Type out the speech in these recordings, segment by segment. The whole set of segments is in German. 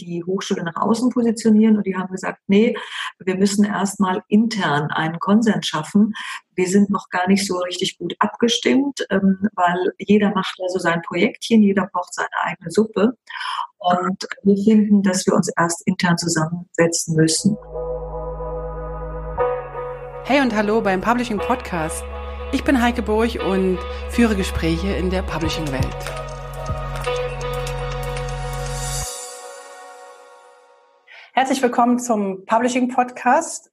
die Hochschule nach außen positionieren und die haben gesagt, nee, wir müssen erstmal intern einen Konsens schaffen. Wir sind noch gar nicht so richtig gut abgestimmt, ähm, weil jeder macht also sein Projektchen, jeder braucht seine eigene Suppe. Und wir finden, dass wir uns erst intern zusammensetzen müssen. Hey und hallo beim Publishing Podcast. Ich bin Heike Burg und führe Gespräche in der Publishing-Welt. Herzlich willkommen zum Publishing Podcast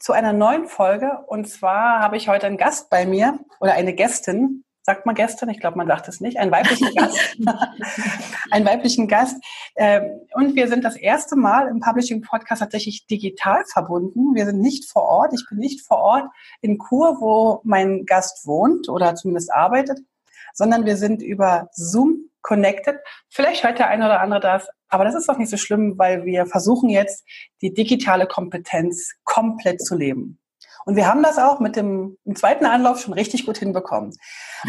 zu einer neuen Folge. Und zwar habe ich heute einen Gast bei mir oder eine Gästin. Sagt man Gästin? Ich glaube, man sagt es nicht. Einen weiblichen Gast. einen weiblichen Gast. Ähm, und wir sind das erste Mal im Publishing Podcast tatsächlich digital verbunden. Wir sind nicht vor Ort. Ich bin nicht vor Ort in Kur, wo mein Gast wohnt oder zumindest arbeitet, sondern wir sind über Zoom connected. Vielleicht hört der eine oder andere das, aber das ist doch nicht so schlimm, weil wir versuchen jetzt, die digitale Kompetenz komplett zu leben. Und wir haben das auch mit dem zweiten Anlauf schon richtig gut hinbekommen.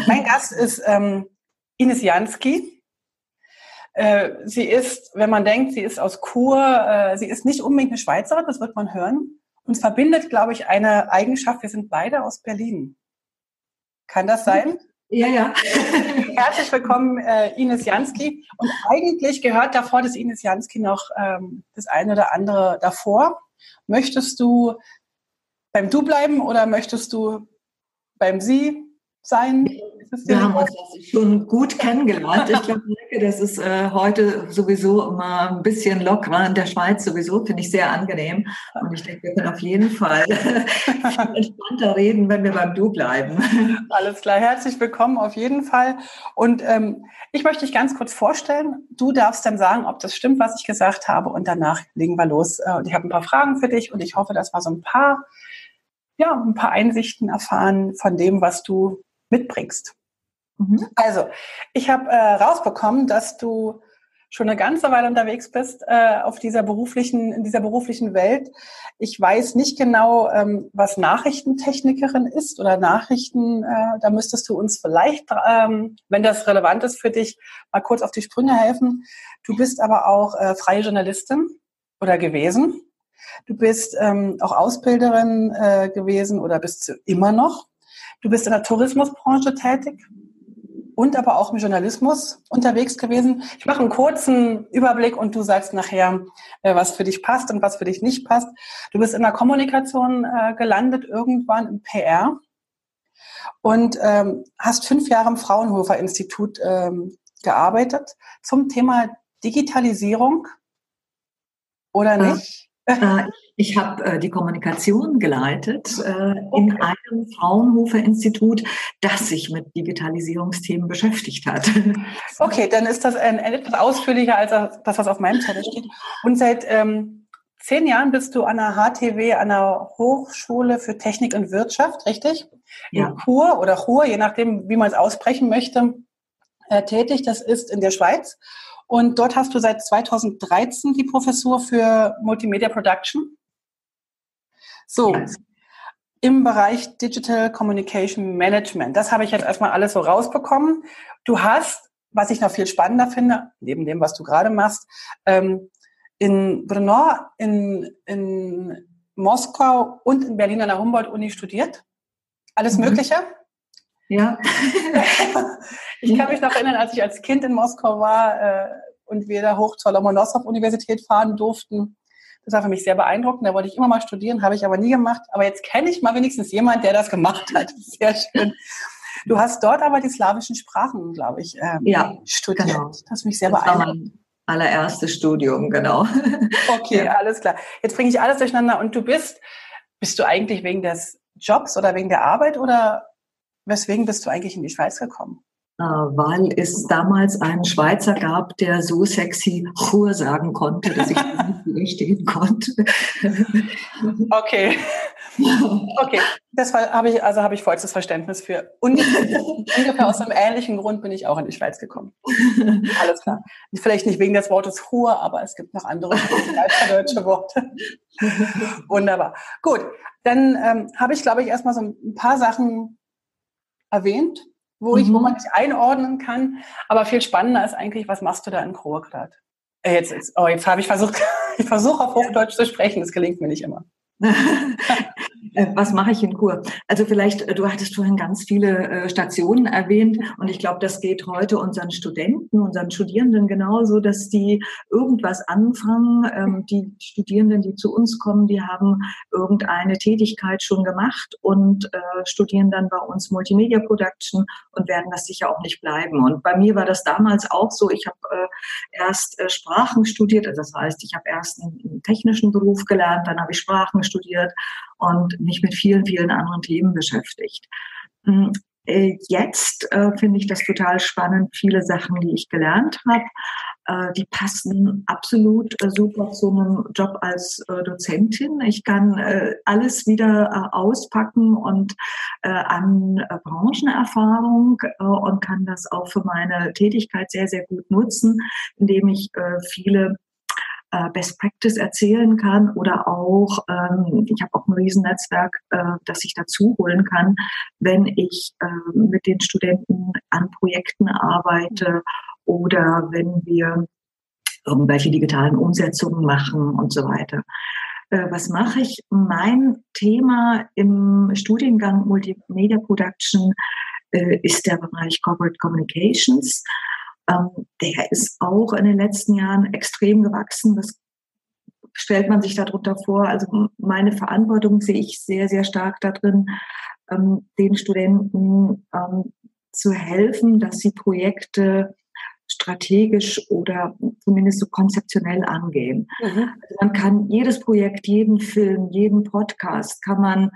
Mein Gast ist ähm, Ines Jansky. Äh, sie ist, wenn man denkt, sie ist aus Kur, äh, sie ist nicht unbedingt eine Schweizerin, das wird man hören. Uns verbindet, glaube ich, eine Eigenschaft, wir sind beide aus Berlin. Kann das sein? Ja, ja. Herzlich willkommen, äh, Ines Jansky. Und eigentlich gehört davor des Ines Jansky noch ähm, das eine oder andere davor. Möchtest du beim Du bleiben oder möchtest du beim Sie sein? Wir haben uns schon gut kennengelernt. Ich glaube, das ist äh, heute sowieso immer ein bisschen lockerer. In der Schweiz sowieso finde ich sehr angenehm. Und ich denke, wir können auf jeden Fall entspannter reden, wenn wir beim Du bleiben. Alles klar, herzlich willkommen auf jeden Fall. Und ähm, ich möchte dich ganz kurz vorstellen. Du darfst dann sagen, ob das stimmt, was ich gesagt habe. Und danach legen wir los. Äh, und ich habe ein paar Fragen für dich und ich hoffe, dass wir so ein paar ja, ein paar Einsichten erfahren von dem, was du mitbringst. Mhm. Also, ich habe äh, rausbekommen, dass du schon eine ganze Weile unterwegs bist äh, auf dieser beruflichen, in dieser beruflichen Welt. Ich weiß nicht genau, ähm, was Nachrichtentechnikerin ist oder Nachrichten. Äh, da müsstest du uns vielleicht, ähm, wenn das relevant ist für dich, mal kurz auf die Sprünge helfen. Du bist aber auch äh, freie Journalistin oder gewesen. Du bist ähm, auch Ausbilderin äh, gewesen oder bist du immer noch. Du bist in der Tourismusbranche tätig und aber auch im Journalismus unterwegs gewesen. Ich mache einen kurzen Überblick und du sagst nachher, äh, was für dich passt und was für dich nicht passt. Du bist in der Kommunikation äh, gelandet, irgendwann im PR und ähm, hast fünf Jahre im Fraunhofer Institut ähm, gearbeitet zum Thema Digitalisierung oder nicht? Äh, ich habe äh, die Kommunikation geleitet äh, in einem Fraunhofer Institut, das sich mit Digitalisierungsthemen beschäftigt hat. Okay, dann ist das etwas ausführlicher als das, was auf meinem Zettel steht. Und seit ähm, zehn Jahren bist du an der HTW, an der Hochschule für Technik und Wirtschaft, richtig? Ja. In Chur oder Chur, je nachdem, wie man es aussprechen möchte, äh, tätig. Das ist in der Schweiz. Und dort hast du seit 2013 die Professur für Multimedia Production. So, im Bereich Digital Communication Management. Das habe ich jetzt erstmal alles so rausbekommen. Du hast, was ich noch viel spannender finde, neben dem, was du gerade machst, ähm, in Brno, in, in Moskau und in Berlin an der Humboldt-Uni studiert. Alles mhm. Ja. ich kann mich noch erinnern, als ich als Kind in Moskau war äh, und wir da hoch zur Lomonossow-Universität fahren durften. Das war für mich sehr beeindruckend. Da wollte ich immer mal studieren, habe ich aber nie gemacht. Aber jetzt kenne ich mal wenigstens jemand, der das gemacht hat. Sehr schön. Du hast dort aber die slawischen Sprachen, glaube ich, ähm, ja, studiert. Genau. Das hat mich sehr das beeindruckt. Allererstes Studium, genau. Okay, ja. alles klar. Jetzt bringe ich alles durcheinander. Und du bist, bist du eigentlich wegen des Jobs oder wegen der Arbeit oder Weswegen bist du eigentlich in die Schweiz gekommen? Äh, weil es damals einen Schweizer gab, der so sexy Ruhe sagen konnte, dass ich nicht widerstehen konnte. Okay. Okay. Das habe ich, also habe ich vollstes Verständnis für. Ungefähr, ungefähr aus einem ähnlichen Grund bin ich auch in die Schweiz gekommen. Alles klar. Vielleicht nicht wegen des Wortes Ruhe, aber es gibt noch andere deutsche Worte. Wunderbar. Gut. Dann ähm, habe ich, glaube ich, erstmal so ein paar Sachen erwähnt, wo, ich, wo mhm. man dich einordnen kann. Aber viel spannender ist eigentlich, was machst du da in Kroagrad? Äh, jetzt, jetzt, oh, jetzt habe ich versucht, ich versuche auf Hochdeutsch zu sprechen, das gelingt mir nicht immer. Äh, was mache ich in Kur? Also vielleicht, äh, du hattest vorhin ganz viele äh, Stationen erwähnt und ich glaube, das geht heute unseren Studenten, unseren Studierenden genauso, dass die irgendwas anfangen. Ähm, die Studierenden, die zu uns kommen, die haben irgendeine Tätigkeit schon gemacht und studieren dann bei uns Multimedia Production und werden das sicher auch nicht bleiben. Und bei mir war das damals auch so. Ich habe erst Sprachen studiert, also das heißt, ich habe erst einen technischen Beruf gelernt, dann habe ich Sprachen studiert und mich mit vielen, vielen anderen Themen beschäftigt. Hm, äh, jetzt äh, finde ich das total spannend. Viele Sachen, die ich gelernt habe, äh, die passen absolut äh, super zu einem Job als äh, Dozentin. Ich kann äh, alles wieder auspacken und an Branchenerfahrung und kann das auch für meine Tätigkeit sehr, sehr gut nutzen, indem ich viele äh, Best Practice erzählen kann oder auch, ähm, ich habe auch ein Riesennetzwerk, äh, das ich dazu holen kann, wenn ich äh, mit den Studenten an Projekten arbeite oder wenn wir irgendwelche digitalen Umsetzungen machen und so weiter. Äh, was mache ich? Mein Thema im Studiengang Multimedia Production äh, ist der Bereich Corporate Communications ähm, der ist auch in den letzten Jahren extrem gewachsen. Das stellt man sich darunter vor. Also meine Verantwortung sehe ich sehr, sehr stark darin, ähm, den Studenten ähm, zu helfen, dass sie Projekte strategisch oder zumindest so konzeptionell angehen. Mhm. Also man kann jedes Projekt, jeden Film, jeden Podcast kann man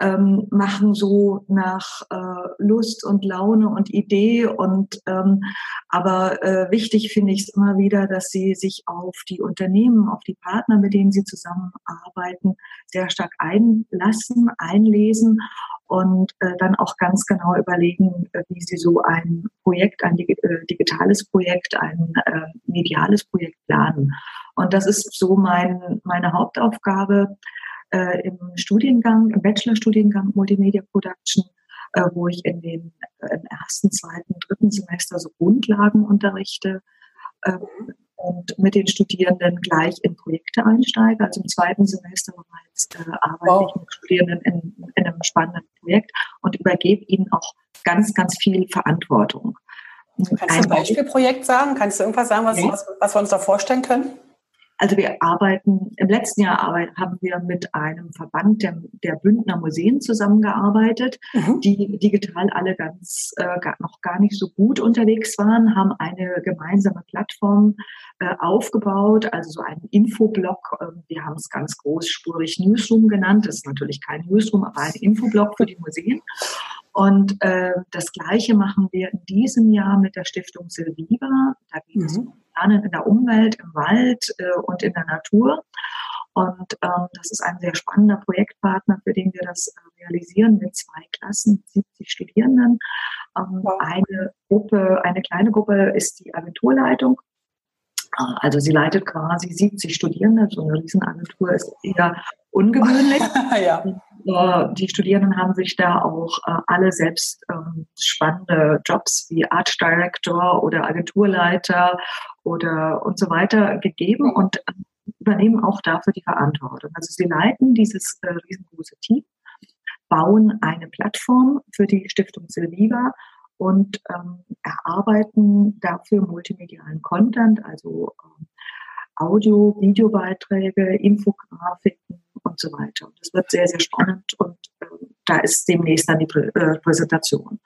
ähm, machen so nach äh, Lust und Laune und Idee und ähm, aber äh, wichtig finde ich es immer wieder, dass sie sich auf die Unternehmen, auf die Partner, mit denen sie zusammenarbeiten, sehr stark einlassen, einlesen und äh, dann auch ganz genau überlegen, äh, wie sie so ein Projekt, ein dig äh, digitales Projekt, ein äh, mediales Projekt planen. Und das ist so mein, meine Hauptaufgabe äh, im Studiengang, im Bachelorstudiengang Multimedia Production, äh, wo ich in den äh, im ersten, zweiten, dritten Semester so Grundlagen unterrichte. Äh, und mit den Studierenden gleich in Projekte einsteige. Also im zweiten Semester bereits äh, arbeite wow. ich mit Studierenden in, in, einem spannenden Projekt und übergebe ihnen auch ganz, ganz viel Verantwortung. Kannst du ein Beispielprojekt sagen? Kannst du irgendwas sagen, was, ja. was, was wir uns da vorstellen können? Also wir arbeiten, im letzten Jahr arbeit, haben wir mit einem Verband der, der Bündner Museen zusammengearbeitet, mhm. die digital alle ganz äh, gar, noch gar nicht so gut unterwegs waren, haben eine gemeinsame Plattform äh, aufgebaut, also so einen Infoblog. Äh, wir haben es ganz großspurig Newsroom genannt. Das ist natürlich kein Newsroom, aber ein Infoblog für die Museen. Und äh, das Gleiche machen wir in diesem Jahr mit der Stiftung Silviva. Da geht es mhm. um Lernen in der Umwelt, im Wald äh, und in der Natur. Und ähm, das ist ein sehr spannender Projektpartner, für den wir das äh, realisieren mit zwei Klassen, 70 Studierenden. Ähm, wow. Eine Gruppe, eine kleine Gruppe ist die Agenturleitung. Äh, also sie leitet quasi 70 Studierende. So eine Riesenagentur ist eher ungewöhnlich. ja. Äh, die Studierenden haben sich da auch äh, alle selbst ähm, spannende Jobs wie Art Director oder Agenturleiter oder und so weiter gegeben und äh, übernehmen auch dafür die Verantwortung. Also sie leiten dieses riesengroße Team, bauen eine Plattform für die Stiftung Silviva und ähm, erarbeiten dafür multimedialen Content, also ähm, Audio, Videobeiträge, Infografiken und so weiter. Und das wird sehr, sehr spannend und äh, da ist demnächst dann die Prä äh, Präsentation.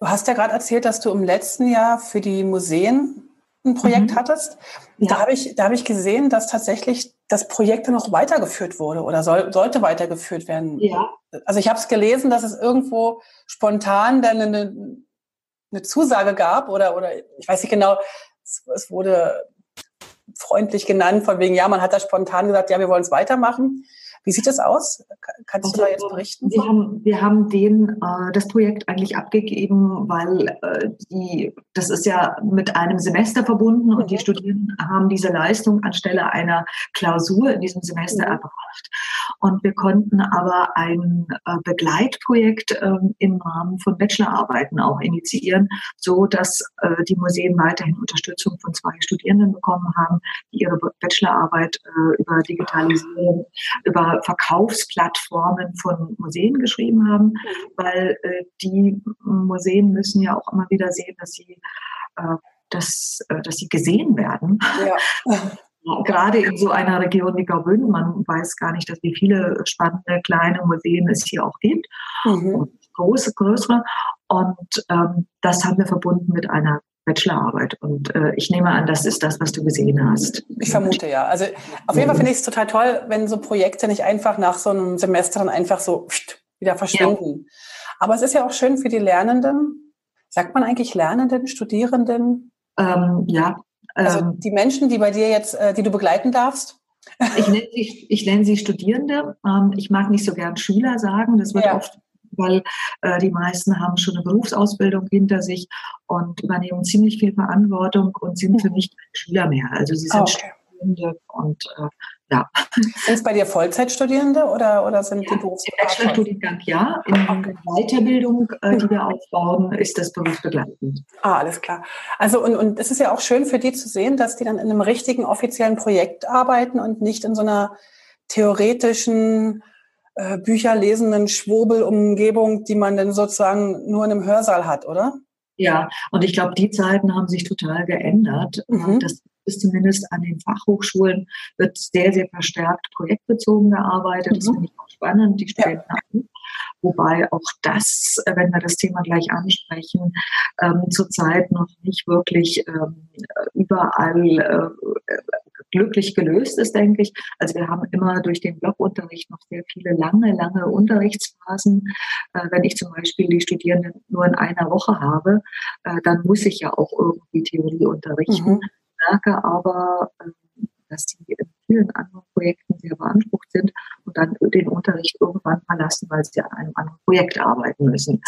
Du hast ja gerade erzählt, dass du im letzten Jahr für die Museen ein Projekt mhm. hattest. Ja. Da habe ich, da habe ich gesehen, dass tatsächlich das Projekt noch weitergeführt wurde oder soll, sollte weitergeführt werden. Ja. Also ich habe es gelesen, dass es irgendwo spontan dann eine, eine Zusage gab oder, oder ich weiß nicht genau, es, es wurde freundlich genannt, von wegen, ja, man hat da spontan gesagt, ja, wir wollen es weitermachen. Wie sieht das aus? Kannst also, du da jetzt berichten? Wir haben, wir haben den, äh, das Projekt eigentlich abgegeben, weil äh, die, das ist ja mit einem Semester verbunden und die mhm. Studierenden haben diese Leistung anstelle einer Klausur in diesem Semester mhm. erbracht. Und wir konnten aber ein äh, Begleitprojekt äh, im Rahmen von Bachelorarbeiten auch initiieren, so dass äh, die Museen weiterhin Unterstützung von zwei Studierenden bekommen haben, die ihre Bachelorarbeit äh, über Digitalisierung, über Verkaufsplattformen von Museen geschrieben haben, mhm. weil äh, die Museen müssen ja auch immer wieder sehen, dass sie, äh, dass, äh, dass sie gesehen werden. Ja. Gerade in so einer Region wie Graubünden, man weiß gar nicht, dass wie viele spannende kleine Museen es hier auch gibt. Mhm. große, größere. Und ähm, das haben wir verbunden mit einer Bachelorarbeit. Und äh, ich nehme an, das ist das, was du gesehen hast. Ich vermute ja. Also auf jeden Fall finde ich es total toll, wenn so Projekte nicht einfach nach so einem Semester dann einfach so wieder verschwinden. Ja. Aber es ist ja auch schön für die Lernenden. Sagt man eigentlich Lernenden, Studierenden? Ähm, ja. Also ähm, die Menschen, die bei dir jetzt, äh, die du begleiten darfst? Ich nenne sie, ich nenne sie Studierende. Ähm, ich mag nicht so gern Schüler sagen. Das wird ja. oft weil äh, die meisten haben schon eine Berufsausbildung hinter sich und übernehmen ziemlich viel Verantwortung und sind für mich keine Schüler mehr. Also sie sind okay. Studierende und äh, ja. Sind es bei dir Vollzeitstudierende oder, oder sind die Berufs Im Bachelorstudiengang ja. In okay. Weiterbildung, äh, die wir aufbauen, ist das berufsbegleitend. Ah, alles klar. Also und, und es ist ja auch schön für die zu sehen, dass die dann in einem richtigen offiziellen Projekt arbeiten und nicht in so einer theoretischen äh, Bücher lesenden Schwurbelumgebung, die man dann sozusagen nur in einem Hörsaal hat, oder? Ja, und ich glaube, die Zeiten haben sich total geändert. Mhm. Das ist zumindest an den Fachhochschulen wird sehr, sehr verstärkt projektbezogen gearbeitet. Mhm. Das finde ich auch spannend, die Studenten ja. Wobei auch das, wenn wir das Thema gleich ansprechen, ähm, zurzeit noch nicht wirklich ähm, überall äh, glücklich gelöst ist, denke ich. Also wir haben immer durch den Blockunterricht noch sehr viele lange, lange Unterrichtsphasen. Äh, wenn ich zum Beispiel die Studierenden nur in einer Woche habe, äh, dann muss ich ja auch irgendwie Theorie unterrichten. Mhm. Merke aber, äh, dass die in vielen anderen Projekten sehr beansprucht sind und dann den Unterricht irgendwann verlassen, weil sie an einem anderen Projekt arbeiten müssen.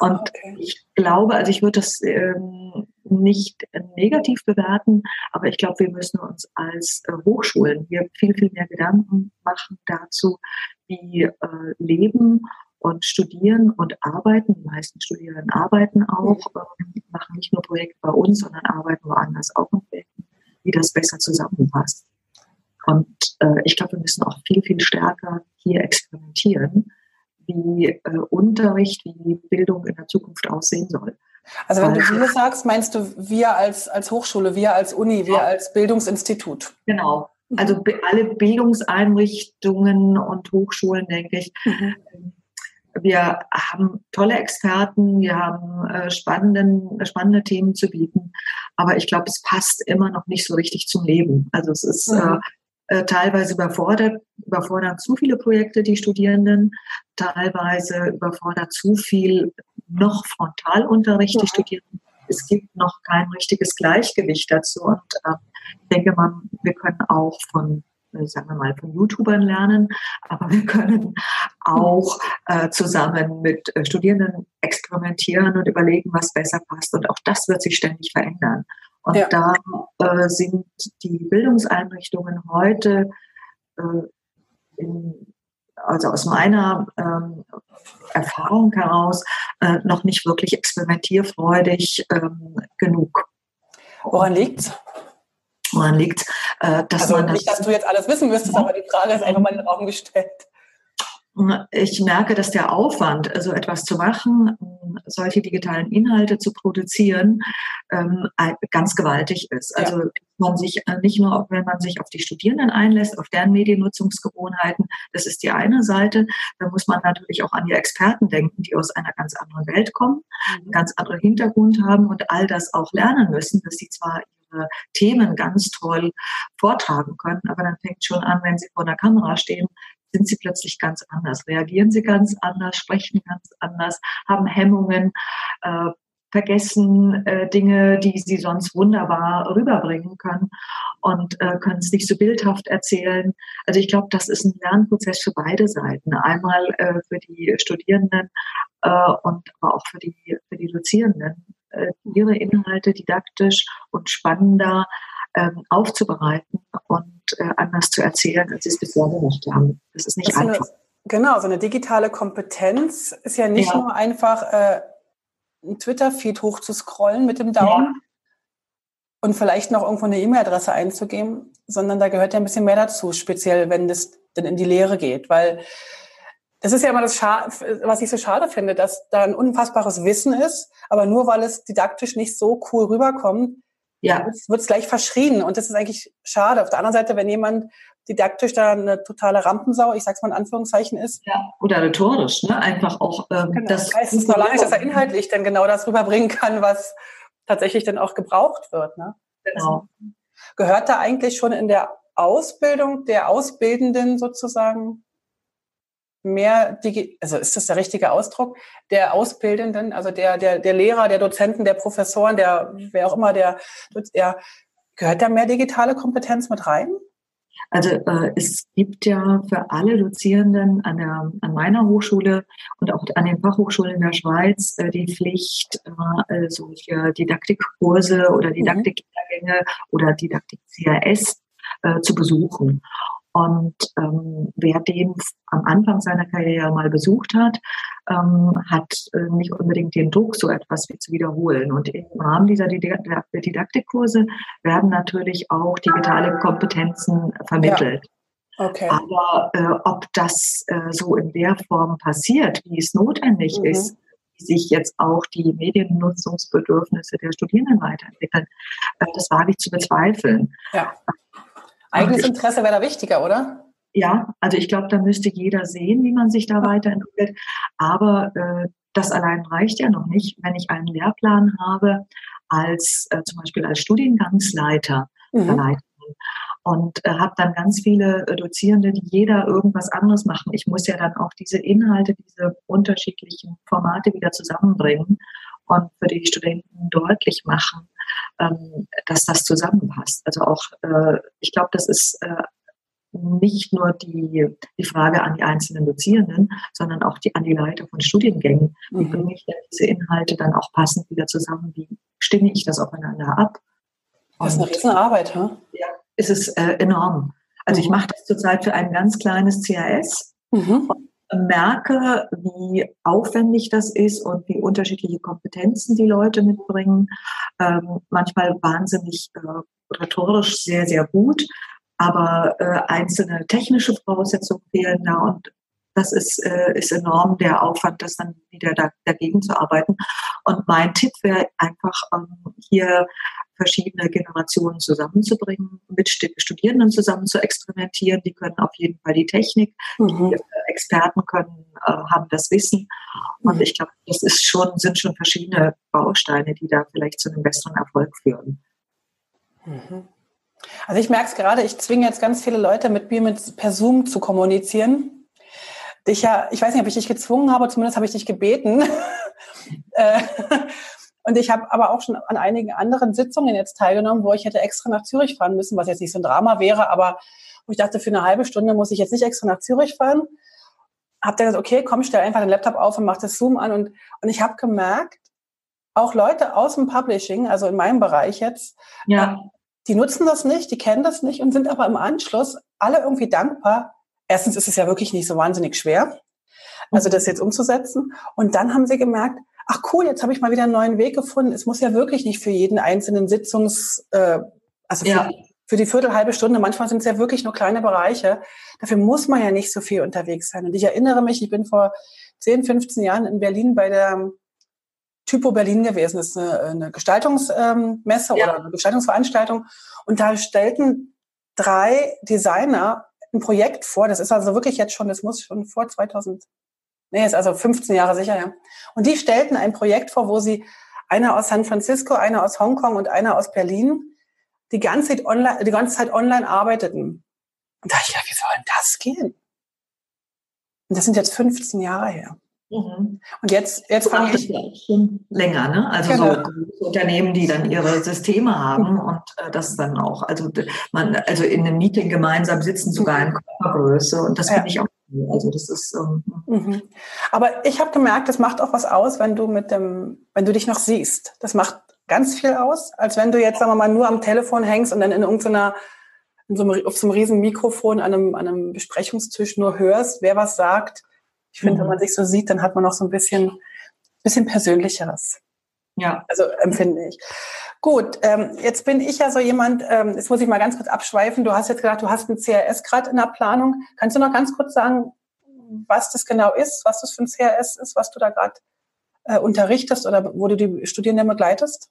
Und okay. ich glaube, also ich würde das ähm, nicht negativ bewerten, aber ich glaube, wir müssen uns als äh, Hochschulen hier viel, viel mehr Gedanken machen dazu, wie äh, Leben und studieren und arbeiten. Die meisten Studierenden arbeiten auch, äh, machen nicht nur Projekte bei uns, sondern arbeiten woanders auch in Projekten, wie das besser zusammenpasst. Und äh, ich glaube, wir müssen auch viel, viel stärker hier experimentieren, wie äh, Unterricht, wie Bildung in der Zukunft aussehen soll. Also wenn du wir sagst, meinst du wir als, als Hochschule, wir als Uni, wir als Bildungsinstitut? Genau. Also alle Bildungseinrichtungen und Hochschulen, denke ich. Mhm. Wir haben tolle Experten, wir haben äh, spannende, spannende Themen zu bieten, aber ich glaube, es passt immer noch nicht so richtig zum Leben. Also es ist mhm. äh, äh teilweise überfordert, überfordern zu viele Projekte die Studierenden, teilweise überfordert zu viel noch Frontalunterricht, die Studierenden. Es gibt noch kein richtiges Gleichgewicht dazu. Und äh, ich denke mal, wir können auch von äh, sagen wir mal, von YouTubern lernen, aber wir können auch äh, zusammen mit äh, Studierenden experimentieren und überlegen, was besser passt. Und auch das wird sich ständig verändern. Und ja. da äh, sind die Bildungseinrichtungen heute äh, in also aus meiner ähm, Erfahrung heraus äh, noch nicht wirklich experimentierfreudig ähm, genug. Woran liegt's? Woran liegt, äh, dass also man nicht, dass du jetzt alles wissen müsstest, aber die Frage ist einfach mal in den Raum gestellt. Ich merke, dass der Aufwand, so also etwas zu machen, solche digitalen Inhalte zu produzieren, ähm, ganz gewaltig ist. Also ja. man sich äh, nicht nur, wenn man sich auf die Studierenden einlässt, auf deren Mediennutzungsgewohnheiten, das ist die eine Seite. Da muss man natürlich auch an die Experten denken, die aus einer ganz anderen Welt kommen, mhm. einen ganz anderen Hintergrund haben und all das auch lernen müssen, dass sie zwar Themen ganz toll vortragen können, aber dann fängt schon an, wenn sie vor der Kamera stehen, sind sie plötzlich ganz anders, reagieren sie ganz anders, sprechen ganz anders, haben Hemmungen. Äh, vergessen äh, Dinge, die sie sonst wunderbar rüberbringen können und äh, können es nicht so bildhaft erzählen. Also ich glaube, das ist ein Lernprozess für beide Seiten. Einmal äh, für die Studierenden äh, und aber auch für die, für die Dozierenden, ihre Inhalte didaktisch und spannender ähm, aufzubereiten und äh, anders zu erzählen, als sie es bisher gemacht haben. Das ist nicht das einfach. Eine, genau, so eine digitale Kompetenz ist ja nicht ja. nur einfach äh, ein Twitter-Feed hochzuscrollen mit dem Daumen. Ja und vielleicht noch irgendwo eine E-Mail-Adresse einzugeben, sondern da gehört ja ein bisschen mehr dazu, speziell wenn das dann in die Lehre geht, weil das ist ja immer das, Scha was ich so schade finde, dass da ein unfassbares Wissen ist, aber nur weil es didaktisch nicht so cool rüberkommt, ja. wird es gleich verschrien und das ist eigentlich schade. Auf der anderen Seite, wenn jemand didaktisch da eine totale Rampensau, ich sag's mal in Anführungszeichen ist. Ja, oder rhetorisch, ne? Einfach auch ähm, genau. das. es noch lange nicht, dass er inhaltlich dann genau das rüberbringen kann, was tatsächlich dann auch gebraucht wird. Ne? Genau. Also, gehört da eigentlich schon in der Ausbildung der Ausbildenden sozusagen mehr, Digi also ist das der richtige Ausdruck, der Ausbildenden, also der, der, der Lehrer, der Dozenten, der Professoren, der, wer auch immer, der, der, gehört da mehr digitale Kompetenz mit rein? Also äh, es gibt ja für alle Dozierenden an, der, an meiner Hochschule und auch an den Fachhochschulen in der Schweiz äh, die Pflicht, äh, solche Didaktikkurse oder mhm. Didaktiklehrgänge oder Didaktik-CRS äh, zu besuchen. Und ähm, wer den am Anfang seiner Karriere mal besucht hat, ähm, hat äh, nicht unbedingt den Druck, so etwas wie zu wiederholen. Und im Rahmen dieser Didaktikkurse werden natürlich auch digitale Kompetenzen vermittelt. Ja. Okay. Aber äh, ob das äh, so in der Form passiert, wie es notwendig mhm. ist, wie sich jetzt auch die Mediennutzungsbedürfnisse der Studierenden weiterentwickeln, äh, das wage ich zu bezweifeln. Ja. Eigenes Interesse wäre da wichtiger, oder? Ja, also ich glaube, da müsste jeder sehen, wie man sich da weiterentwickelt. Aber äh, das allein reicht ja noch nicht, wenn ich einen Lehrplan habe, als äh, zum Beispiel als Studiengangsleiter mhm. und äh, habe dann ganz viele äh, Dozierende, die jeder irgendwas anderes machen. Ich muss ja dann auch diese Inhalte, diese unterschiedlichen Formate wieder zusammenbringen und für die Studenten deutlich machen, ähm, dass das zusammenpasst. Also auch, äh, ich glaube, das ist äh, nicht nur die, die Frage an die einzelnen Dozierenden, sondern auch die, an die Leiter von Studiengängen. Wie mhm. bringe ich denn diese Inhalte dann auch passend wieder zusammen? Wie stimme ich das aufeinander ab? Das ist eine Riesenarbeit, ha? Ja, ist es äh, enorm. Also mhm. ich mache das zurzeit für ein ganz kleines CAS. Mhm merke, wie aufwendig das ist und wie unterschiedliche Kompetenzen die Leute mitbringen. Ähm, manchmal wahnsinnig äh, rhetorisch sehr, sehr gut, aber äh, einzelne technische Voraussetzungen fehlen da und das ist, äh, ist enorm der Aufwand, das dann wieder da, dagegen zu arbeiten. Und mein Tipp wäre einfach, ähm, hier verschiedene Generationen zusammenzubringen, mit Studierenden zusammen zu experimentieren. Die können auf jeden Fall die Technik, mhm. die Experten können, äh, haben das Wissen. Und mhm. ich glaube, das ist schon, sind schon verschiedene Bausteine, die da vielleicht zu einem besseren Erfolg führen. Mhm. Also ich merke es gerade, ich zwinge jetzt ganz viele Leute mit mir mit per Zoom zu kommunizieren. Ich ja, ich weiß nicht, ob ich dich gezwungen habe, zumindest habe ich dich gebeten. Äh, und ich habe aber auch schon an einigen anderen Sitzungen jetzt teilgenommen, wo ich hätte extra nach Zürich fahren müssen, was jetzt nicht so ein Drama wäre, aber wo ich dachte, für eine halbe Stunde muss ich jetzt nicht extra nach Zürich fahren. Hab dann gesagt, okay, komm, stell einfach den Laptop auf und mach das Zoom an. Und, und ich habe gemerkt, auch Leute aus dem Publishing, also in meinem Bereich jetzt, ja. die nutzen das nicht, die kennen das nicht und sind aber im Anschluss alle irgendwie dankbar. Erstens ist es ja wirklich nicht so wahnsinnig schwer, also das jetzt umzusetzen. Und dann haben sie gemerkt, ach cool, jetzt habe ich mal wieder einen neuen Weg gefunden. Es muss ja wirklich nicht für jeden einzelnen Sitzungs, äh, also für, ja. Für die Viertel, halbe Stunde, manchmal sind es ja wirklich nur kleine Bereiche. Dafür muss man ja nicht so viel unterwegs sein. Und ich erinnere mich, ich bin vor 10, 15 Jahren in Berlin bei der Typo Berlin gewesen. Das ist eine, eine Gestaltungsmesse ja. oder eine Gestaltungsveranstaltung. Und da stellten drei Designer ein Projekt vor. Das ist also wirklich jetzt schon, das muss schon vor 2000 Nee, ist also 15 Jahre sicher, ja. Und die stellten ein Projekt vor, wo sie einer aus San Francisco, einer aus Hongkong und einer aus Berlin die ganze Zeit online, die ganze Zeit online arbeiteten. Und da dachte ich, ja, wie soll denn das gehen? Und das sind jetzt 15 Jahre her. Mhm. Und jetzt, jetzt fange ich schon länger, ne? Also genau. so Unternehmen, die dann ihre Systeme haben und äh, das dann auch, also man, also in einem Meeting gemeinsam sitzen sogar in Körpergröße und das ja. finde ich auch also das ist. Ähm, mhm. Aber ich habe gemerkt, das macht auch was aus, wenn du mit dem, wenn du dich noch siehst. Das macht ganz viel aus, als wenn du jetzt, sagen wir mal, nur am Telefon hängst und dann in irgendeiner in so einem, auf so einem riesen Mikrofon an einem, an einem Besprechungstisch nur hörst, wer was sagt. Ich finde, mhm. wenn man sich so sieht, dann hat man noch so ein bisschen, bisschen persönlicheres. Ja. Also empfinde ich. Gut, ähm, jetzt bin ich ja so jemand, ähm, jetzt muss ich mal ganz kurz abschweifen. Du hast jetzt gesagt, du hast ein CRS gerade in der Planung. Kannst du noch ganz kurz sagen, was das genau ist, was das für ein CRS ist, was du da gerade äh, unterrichtest oder wo du die Studierenden begleitest?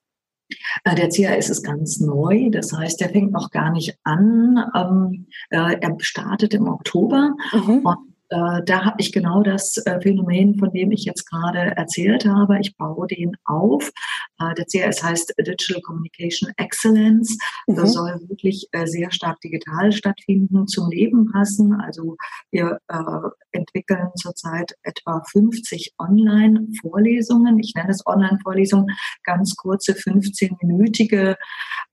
Äh, der CAS ist ganz neu, das heißt, der fängt noch gar nicht an. Ähm, äh, er startet im Oktober mhm. und äh, da habe ich genau das äh, Phänomen, von dem ich jetzt gerade erzählt habe. Ich baue den auf. Äh, der CRS heißt Digital Communication Excellence. Mhm. Das soll wirklich äh, sehr stark digital stattfinden, zum Leben passen. Also wir äh, entwickeln zurzeit etwa 50 Online-Vorlesungen. Ich nenne es Online-Vorlesungen, ganz kurze 15-minütige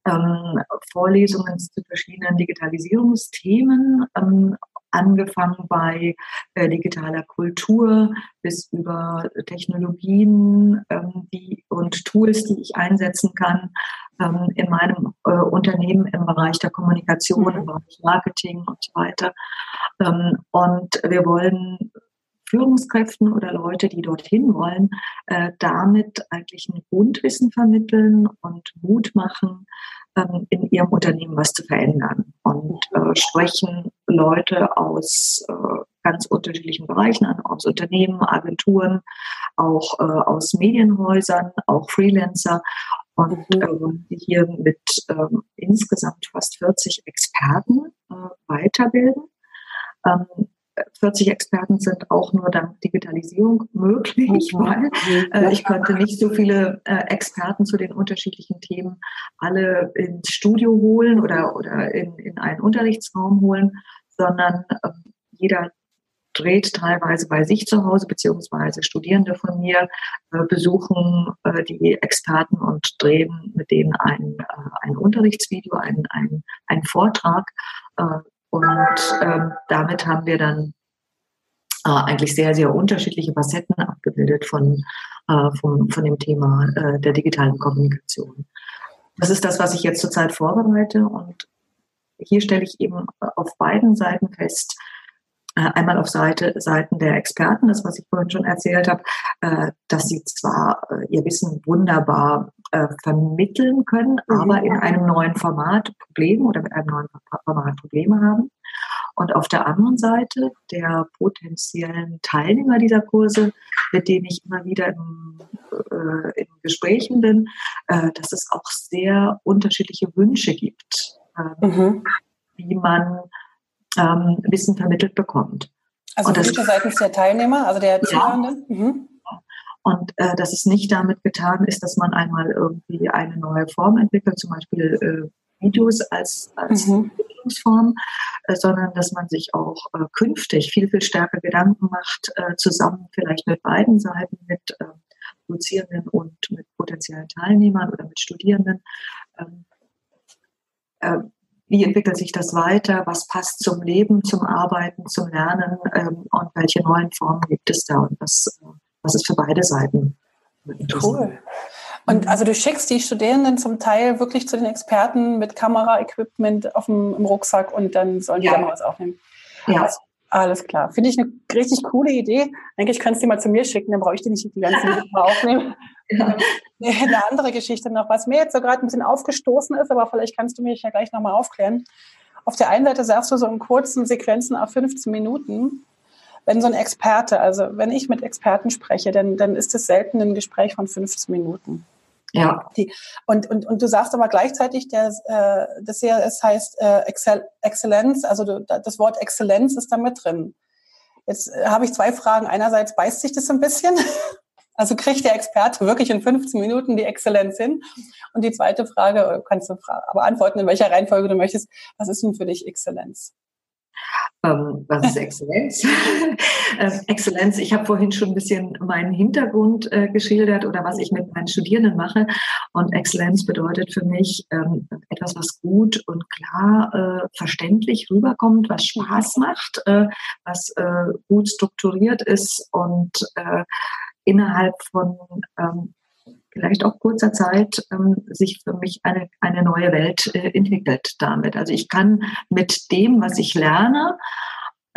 ähm, Vorlesungen zu verschiedenen Digitalisierungsthemen. Ähm, angefangen bei äh, digitaler Kultur bis über Technologien ähm, die, und Tools, die ich einsetzen kann ähm, in meinem äh, Unternehmen im Bereich der Kommunikation, im Bereich Marketing und so weiter. Ähm, und wir wollen Führungskräften oder Leute, die dorthin wollen, äh, damit eigentlich ein Grundwissen vermitteln und Mut machen, ähm, in ihrem Unternehmen was zu verändern. Und äh, sprechen Leute aus äh, ganz unterschiedlichen Bereichen an, aus Unternehmen, Agenturen, auch äh, aus Medienhäusern, auch Freelancer. Und mhm. äh, hier mit ähm, insgesamt fast 40 Experten äh, weiterbilden. Ähm, 40 Experten sind auch nur dank Digitalisierung möglich, weil äh, ich könnte nicht so viele äh, Experten zu den unterschiedlichen Themen alle ins Studio holen oder, oder in, in einen Unterrichtsraum holen, sondern äh, jeder dreht teilweise bei sich zu Hause, beziehungsweise Studierende von mir äh, besuchen äh, die Experten und drehen mit denen ein, äh, ein Unterrichtsvideo, einen, einen Vortrag und ähm, damit haben wir dann eigentlich sehr, sehr unterschiedliche Facetten abgebildet von, von, von dem Thema der digitalen Kommunikation. Das ist das, was ich jetzt zurzeit vorbereite. Und hier stelle ich eben auf beiden Seiten fest, äh, einmal auf Seite, Seiten der Experten, das, was ich vorhin schon erzählt habe, äh, dass sie zwar äh, ihr Wissen wunderbar vermitteln können, mhm. aber in einem neuen Format Probleme oder mit einem neuen Format Probleme haben. Und auf der anderen Seite der potenziellen Teilnehmer dieser Kurse, mit denen ich immer wieder in, äh, in Gesprächen bin, äh, dass es auch sehr unterschiedliche Wünsche gibt, äh, mhm. wie man ähm, Wissen vermittelt bekommt. Also Wünsche seitens der Teilnehmer, also der Zuhörenden? Ja. Mhm. Und äh, dass es nicht damit getan ist, dass man einmal irgendwie eine neue Form entwickelt, zum Beispiel äh, Videos als, als mhm. Entwicklungsform, äh, sondern dass man sich auch äh, künftig viel, viel stärker Gedanken macht, äh, zusammen vielleicht mit beiden Seiten, mit äh, Dozierenden und mit potenziellen Teilnehmern oder mit Studierenden. Ähm, äh, wie entwickelt sich das weiter, was passt zum Leben, zum Arbeiten, zum Lernen ähm, und welche neuen Formen gibt es da und was, äh, was ist für beide Seiten. Cool. Und also du schickst die Studierenden zum Teil wirklich zu den Experten mit Kameraequipment auf dem im Rucksack und dann sollen die ja. da mal was aufnehmen. Ja. Also, alles klar. Finde ich eine richtig coole Idee. Eigentlich kannst du die mal zu mir schicken, dann brauche ich die nicht die ganzen Mal aufnehmen. Ja. Eine andere Geschichte noch, was mir jetzt so gerade ein bisschen aufgestoßen ist, aber vielleicht kannst du mich ja gleich nochmal aufklären. Auf der einen Seite sagst du so in kurzen Sequenzen auf 15 Minuten, wenn so ein Experte, also wenn ich mit Experten spreche, dann, dann ist es selten ein Gespräch von 15 Minuten. Ja. Die, und, und, und du sagst aber gleichzeitig, der, äh, das hier, es heißt äh, Excel, Exzellenz, also du, das Wort Exzellenz ist da mit drin. Jetzt äh, habe ich zwei Fragen. Einerseits beißt sich das ein bisschen. Also kriegt der Experte wirklich in 15 Minuten die Exzellenz hin? Und die zweite Frage, kannst du aber antworten, in welcher Reihenfolge du möchtest, was ist denn für dich Exzellenz? Ähm, was ist Exzellenz? äh, Exzellenz, ich habe vorhin schon ein bisschen meinen Hintergrund äh, geschildert oder was ich mit meinen Studierenden mache. Und Exzellenz bedeutet für mich ähm, etwas, was gut und klar äh, verständlich rüberkommt, was Spaß macht, äh, was äh, gut strukturiert ist und äh, innerhalb von ähm, vielleicht auch kurzer Zeit ähm, sich für mich eine, eine neue Welt äh, entwickelt damit. Also ich kann mit dem, was ich lerne,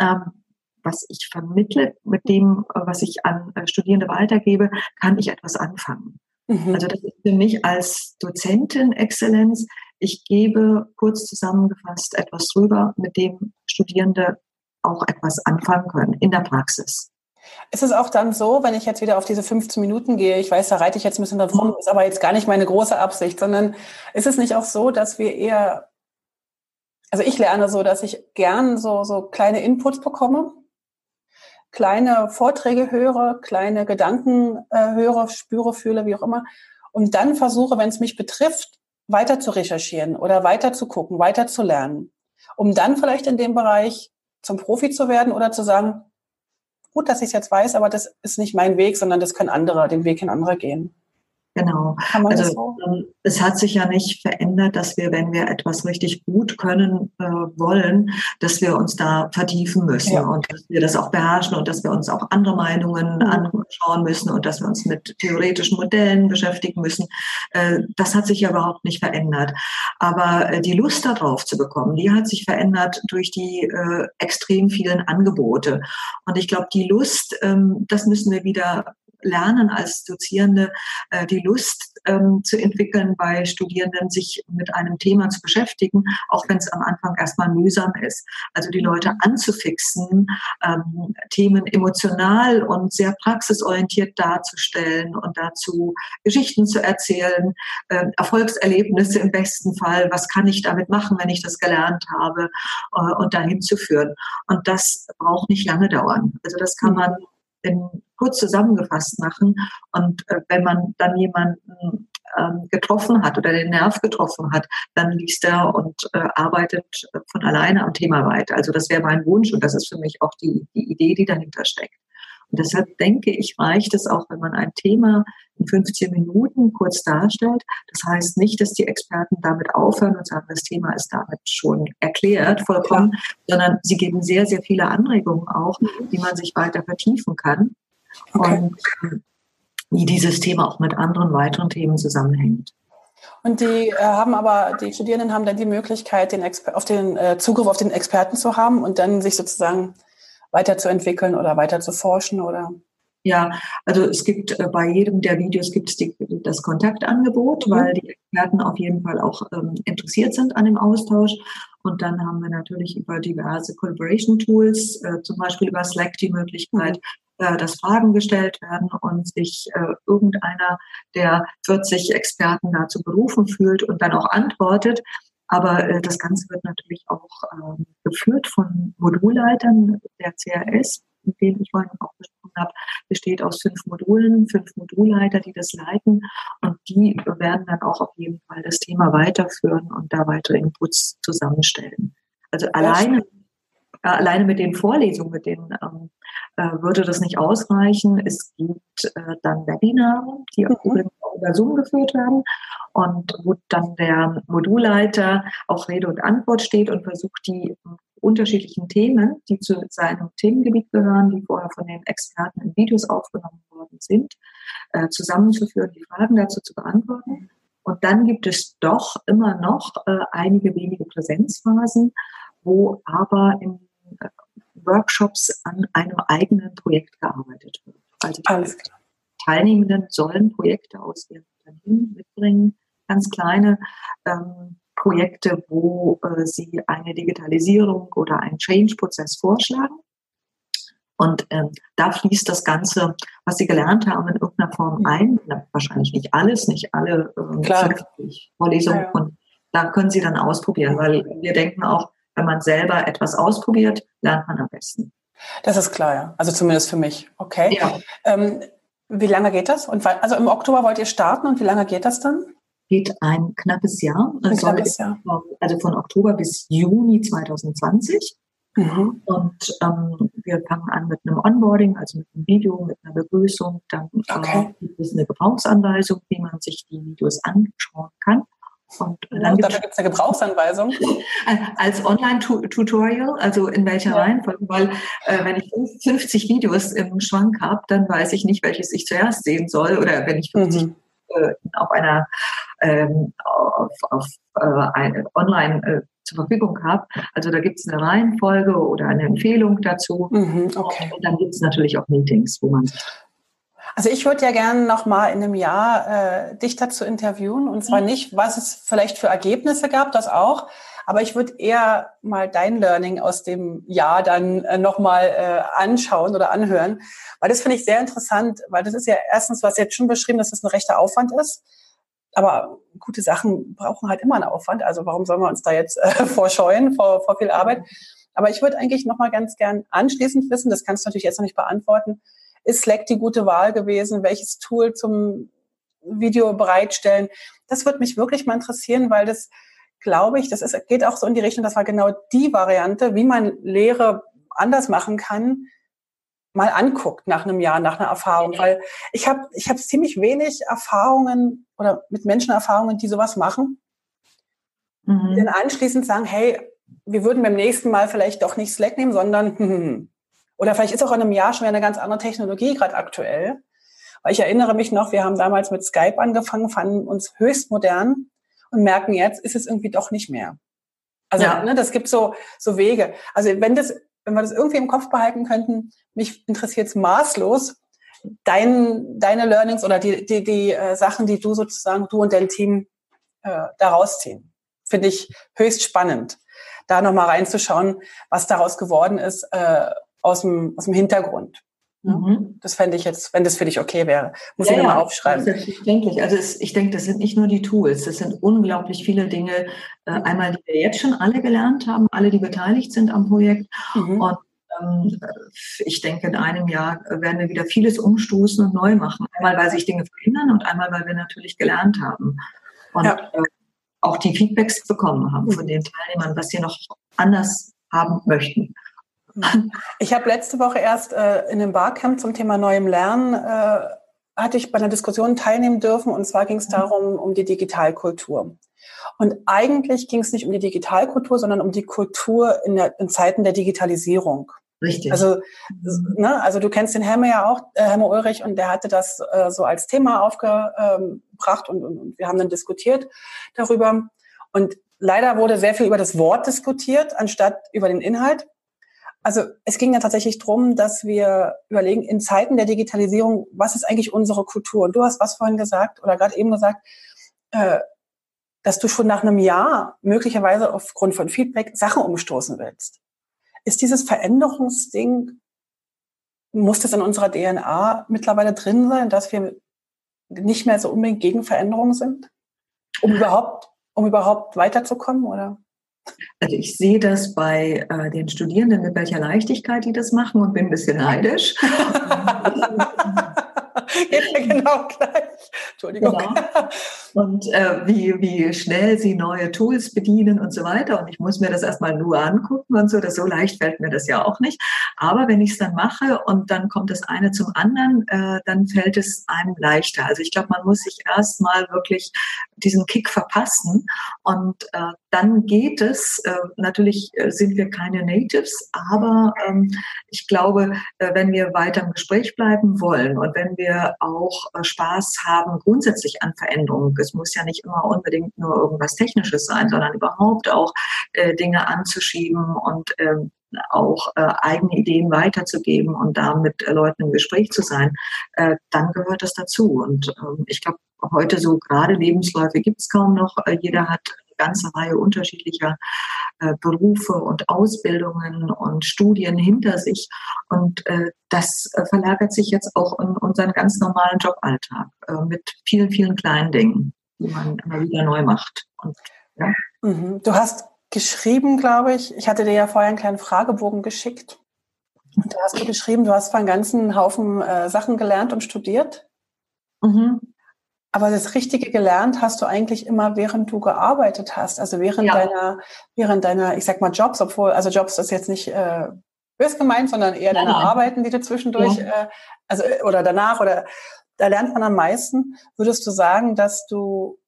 ähm, was ich vermittle, mit dem, was ich an äh, Studierende weitergebe, kann ich etwas anfangen. Mhm. Also das ist für mich als Dozentin Exzellenz. Ich gebe kurz zusammengefasst etwas rüber, mit dem Studierende auch etwas anfangen können in der Praxis. Ist es auch dann so, wenn ich jetzt wieder auf diese 15 Minuten gehe, ich weiß, da reite ich jetzt ein bisschen mhm. ist aber jetzt gar nicht meine große Absicht, sondern ist es nicht auch so, dass wir eher, also ich lerne so, dass ich gern so, so kleine Inputs bekomme, kleine Vorträge höre, kleine Gedanken äh, höre, spüre, fühle, wie auch immer, und dann versuche, wenn es mich betrifft, weiter zu recherchieren oder weiter zu gucken, weiter zu lernen, um dann vielleicht in dem Bereich zum Profi zu werden oder zu sagen, gut, dass ich es jetzt weiß, aber das ist nicht mein Weg, sondern das können andere, den Weg in andere gehen. Genau. Also so? Ähm, es hat sich ja nicht verändert, dass wir, wenn wir etwas richtig gut können äh, wollen, dass wir uns da vertiefen müssen ja. und dass wir das auch beherrschen und dass wir uns auch andere Meinungen mhm. anschauen müssen und dass wir uns mit theoretischen Modellen beschäftigen müssen. Äh, das hat sich ja überhaupt nicht verändert. Aber äh, die Lust darauf zu bekommen, die hat sich verändert durch die äh, extrem vielen Angebote. Und ich glaube, die Lust, ähm, das müssen wir wieder lernen als Dozierende, äh, die Lust ähm, zu entwickeln bei Studierenden, sich mit einem Thema zu beschäftigen, auch wenn es am Anfang erstmal mühsam ist. Also die Leute anzufixen, ähm, Themen emotional und sehr praxisorientiert darzustellen und dazu Geschichten zu erzählen, äh, Erfolgserlebnisse im besten Fall, was kann ich damit machen, wenn ich das gelernt habe äh, und dahin zu führen. Und das braucht nicht lange dauern. Also das kann mhm. man in, kurz zusammengefasst machen. Und äh, wenn man dann jemanden ähm, getroffen hat oder den Nerv getroffen hat, dann liest er und äh, arbeitet von alleine am Thema weiter. Also das wäre mein Wunsch und das ist für mich auch die, die Idee, die dahinter steckt. Und deshalb denke ich, reicht es auch, wenn man ein Thema in 15 Minuten kurz darstellt. Das heißt nicht, dass die Experten damit aufhören und sagen, das Thema ist damit schon erklärt, vollkommen, sondern sie geben sehr, sehr viele Anregungen auch, die man sich weiter vertiefen kann. Okay. Und ähm, wie dieses Thema auch mit anderen weiteren Themen zusammenhängt. Und die äh, haben aber, die Studierenden haben dann die Möglichkeit, den Exper auf den äh, Zugriff auf den Experten zu haben und dann sich sozusagen weiterzuentwickeln oder weiter zu forschen oder? Ja, also es gibt äh, bei jedem der Videos gibt es die, das Kontaktangebot, mhm. weil die Experten auf jeden Fall auch ähm, interessiert sind an dem Austausch. Und dann haben wir natürlich über diverse Collaboration Tools, äh, zum Beispiel über Slack die Möglichkeit, mhm. äh, dass Fragen gestellt werden und sich äh, irgendeiner der 40 Experten dazu berufen fühlt und dann auch antwortet. Aber äh, das Ganze wird natürlich auch äh, geführt von Modulleitern der CRS, mit denen ich vorhin auch gesprochen habe, besteht aus fünf Modulen, fünf Modulleiter, die das leiten. Und die werden dann auch auf jeden Fall das Thema weiterführen und da weitere Inputs zusammenstellen. Also alleine, äh, alleine mit den Vorlesungen, mit denen ähm, äh, würde das nicht ausreichen. Es gibt äh, dann Webinare, die mhm. auch über Zoom geführt werden und wo dann der Modulleiter auch Rede und Antwort steht und versucht, die unterschiedlichen Themen, die zu seinem Themengebiet gehören, die vorher von den Experten in Videos aufgenommen worden sind, äh, zusammenzuführen, die Fragen dazu zu beantworten. Und dann gibt es doch immer noch äh, einige wenige Präsenzphasen, wo aber äh, Workshops an einem eigenen Projekt gearbeitet wird. Also die Teilnehmenden sollen Projekte aus ihrem Unternehmen mitbringen, ganz kleine ähm, Projekte, wo äh, sie eine Digitalisierung oder einen Change-Prozess vorschlagen. Und ähm, da fließt das Ganze, was Sie gelernt haben, in irgendeiner Form mhm. ein. Na, wahrscheinlich nicht alles, nicht alle ähm, Vorlesungen. Ja, ja. Und da können Sie dann ausprobieren, weil wir denken auch, wenn man selber etwas ausprobiert, lernt man am besten. Das ist klar, ja. Also zumindest für mich. Okay. Ja. Ähm, wie lange geht das? Und also im Oktober wollt ihr starten und wie lange geht das dann? Geht ein knappes Jahr. Ein knappes Jahr. Also von Oktober bis Juni 2020. Mhm. Und ähm, wir fangen an mit einem Onboarding, also mit einem Video, mit einer Begrüßung. Dann äh, okay. äh, gibt es eine Gebrauchsanweisung, wie man sich die Videos anschauen kann. Und dann ja, gibt es eine Gebrauchsanweisung. Als Online-Tutorial, also in welcher ja. Reihenfolge, weil äh, wenn ich 50 Videos im Schwank habe, dann weiß ich nicht, welches ich zuerst sehen soll. Oder wenn ich 50 mhm. äh, auf einer ähm, auf, auf äh, eine online äh, zur Verfügung habe. Also da gibt es eine Reihenfolge oder eine Empfehlung dazu. Mhm, okay. Und dann gibt es natürlich auch Meetings, wo man sich also ich würde ja gerne noch mal in einem Jahr äh, dich dazu interviewen und zwar mhm. nicht, was es vielleicht für Ergebnisse gab, das auch, aber ich würde eher mal dein Learning aus dem Jahr dann äh, noch mal äh, anschauen oder anhören, weil das finde ich sehr interessant, weil das ist ja erstens, was jetzt schon beschrieben, dass das ein rechter Aufwand ist, aber gute Sachen brauchen halt immer einen Aufwand. Also warum sollen wir uns da jetzt äh, vorscheuen vor, vor viel Arbeit? Aber ich würde eigentlich noch mal ganz gern anschließend wissen, das kannst du natürlich jetzt noch nicht beantworten, ist Slack die gute Wahl gewesen? Welches Tool zum Video bereitstellen? Das würde mich wirklich mal interessieren, weil das, glaube ich, das ist, geht auch so in die Richtung, das war genau die Variante, wie man Lehre anders machen kann, mal anguckt nach einem Jahr, nach einer Erfahrung. Weil ich habe ich hab ziemlich wenig Erfahrungen oder mit Menschen Erfahrungen, die sowas machen. Mhm. Die dann anschließend sagen, hey, wir würden beim nächsten Mal vielleicht doch nicht Slack nehmen, sondern hm, oder vielleicht ist auch in einem Jahr schon eine ganz andere Technologie gerade aktuell. Weil ich erinnere mich noch, wir haben damals mit Skype angefangen, fanden uns höchst modern und merken jetzt, ist es irgendwie doch nicht mehr. Also ja. ne, das gibt so, so Wege. Also wenn das, wenn wir das irgendwie im Kopf behalten könnten, mich interessiert es maßlos, dein, deine Learnings oder die, die, die äh, Sachen, die du sozusagen, du und dein Team äh, daraus ziehen. Finde ich höchst spannend, da nochmal reinzuschauen, was daraus geworden ist äh, aus dem, aus dem Hintergrund. Mhm. Das fände ich jetzt, wenn das für dich okay wäre. Muss ja, ich nochmal ja, aufschreiben. Selbstverständlich. Also es, ich denke, das sind nicht nur die Tools, das sind unglaublich viele Dinge. Äh, einmal, die wir jetzt schon alle gelernt haben, alle, die beteiligt sind am Projekt. Mhm. Und ähm, ich denke, in einem Jahr werden wir wieder vieles umstoßen und neu machen. Einmal, weil sich Dinge verändern und einmal, weil wir natürlich gelernt haben. Und ja. äh, auch die Feedbacks bekommen haben von den Teilnehmern, was sie noch anders haben möchten. Ich habe letzte Woche erst äh, in einem Barcamp zum Thema neuem Lernen äh, hatte ich bei einer Diskussion teilnehmen dürfen und zwar ging es mhm. darum um die Digitalkultur. Und eigentlich ging es nicht um die Digitalkultur, sondern um die Kultur in, der, in Zeiten der Digitalisierung. Richtig. Also, mhm. ne, also du kennst den Helme ja auch, äh, Helme Ulrich, und der hatte das äh, so als Thema aufgebracht und, und, und wir haben dann diskutiert darüber. Und leider wurde sehr viel über das Wort diskutiert, anstatt über den Inhalt. Also es ging ja tatsächlich drum, dass wir überlegen, in Zeiten der Digitalisierung, was ist eigentlich unsere Kultur? Und du hast was vorhin gesagt oder gerade eben gesagt, äh, dass du schon nach einem Jahr möglicherweise aufgrund von Feedback Sachen umstoßen willst. Ist dieses Veränderungsding, muss das in unserer DNA mittlerweile drin sein, dass wir nicht mehr so unbedingt gegen Veränderungen sind? Um überhaupt, um überhaupt weiterzukommen, oder? Also ich sehe das bei äh, den Studierenden mit welcher Leichtigkeit die das machen und bin ein bisschen neidisch. Geht mir genau gleich. Entschuldigung. Genau. Und äh, wie, wie schnell sie neue Tools bedienen und so weiter. Und ich muss mir das erstmal nur angucken und so. Das so leicht fällt mir das ja auch nicht. Aber wenn ich es dann mache und dann kommt das eine zum anderen, äh, dann fällt es einem leichter. Also ich glaube, man muss sich erstmal wirklich diesen Kick verpassen und äh, dann geht es. Äh, natürlich äh, sind wir keine Natives, aber ähm, ich glaube, äh, wenn wir weiter im Gespräch bleiben wollen und wenn wir auch äh, Spaß haben grundsätzlich an Veränderungen, es muss ja nicht immer unbedingt nur irgendwas Technisches sein, sondern überhaupt auch äh, Dinge anzuschieben und ähm, auch äh, eigene Ideen weiterzugeben und da mit äh, Leuten im Gespräch zu sein, äh, dann gehört das dazu. Und ähm, ich glaube, heute so gerade Lebensläufe gibt es kaum noch. Äh, jeder hat ganze Reihe unterschiedlicher äh, Berufe und Ausbildungen und Studien hinter sich. Und äh, das äh, verlagert sich jetzt auch in unseren ganz normalen Joballtag äh, mit vielen, vielen kleinen Dingen, die man immer wieder neu macht. Und, ja. Mhm. Du hast geschrieben, glaube ich, ich hatte dir ja vorher einen kleinen Fragebogen geschickt. Und da hast du geschrieben, du hast von einen ganzen Haufen äh, Sachen gelernt und studiert. Mhm. Aber das Richtige gelernt hast du eigentlich immer, während du gearbeitet hast, also während ja. deiner, während deiner, ich sag mal Jobs, obwohl, also Jobs ist jetzt nicht äh, bös gemeint, sondern eher deine nein. Arbeiten, die du zwischendurch, ja. äh, also oder danach oder da lernt man am meisten. Würdest du sagen, dass du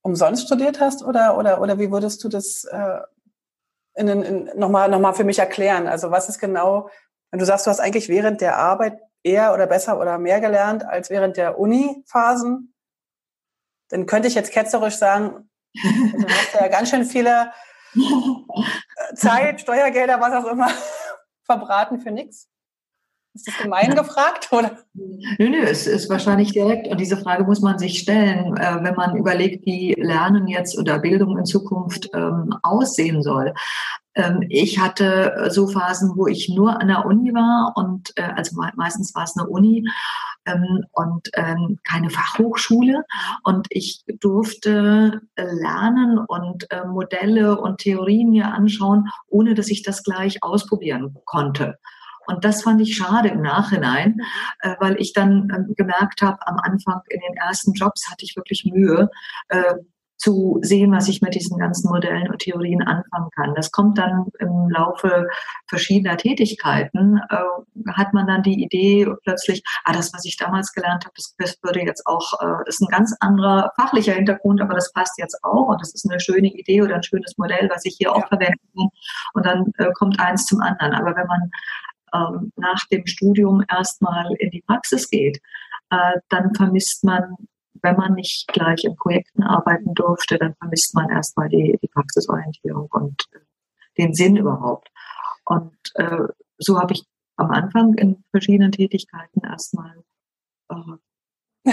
umsonst studiert hast oder oder oder wie würdest du das äh, in, in, nochmal noch mal für mich erklären? Also was ist genau, wenn du sagst, du hast eigentlich während der Arbeit eher oder besser oder mehr gelernt als während der Uni-Phasen, dann könnte ich jetzt ketzerisch sagen, du hast ja ganz schön viele äh, Zeit, Steuergelder, was auch immer, verbraten für nichts. Ist das gemein gefragt? Oder? Nö, nö, es ist wahrscheinlich direkt. Und diese Frage muss man sich stellen, äh, wenn man überlegt, wie Lernen jetzt oder Bildung in Zukunft ähm, aussehen soll. Ähm, ich hatte so Phasen, wo ich nur an der Uni war und äh, also meistens war es eine Uni ähm, und keine Fachhochschule und ich durfte lernen und äh, Modelle und Theorien mir anschauen, ohne dass ich das gleich ausprobieren konnte. Und das fand ich schade im Nachhinein, äh, weil ich dann äh, gemerkt habe, am Anfang in den ersten Jobs hatte ich wirklich Mühe, äh, zu sehen, was ich mit diesen ganzen Modellen und Theorien anfangen kann. Das kommt dann im Laufe verschiedener Tätigkeiten, äh, hat man dann die Idee plötzlich, ah, das, was ich damals gelernt habe, das, das würde jetzt auch, äh, ist ein ganz anderer fachlicher Hintergrund, aber das passt jetzt auch und das ist eine schöne Idee oder ein schönes Modell, was ich hier ja. auch verwenden kann. Und dann äh, kommt eins zum anderen. Aber wenn man ähm, nach dem Studium erstmal in die Praxis geht, äh, dann vermisst man, wenn man nicht gleich in Projekten arbeiten durfte, dann vermisst man erstmal die, die Praxisorientierung und äh, den Sinn überhaupt. Und äh, so habe ich am Anfang in verschiedenen Tätigkeiten erstmal äh,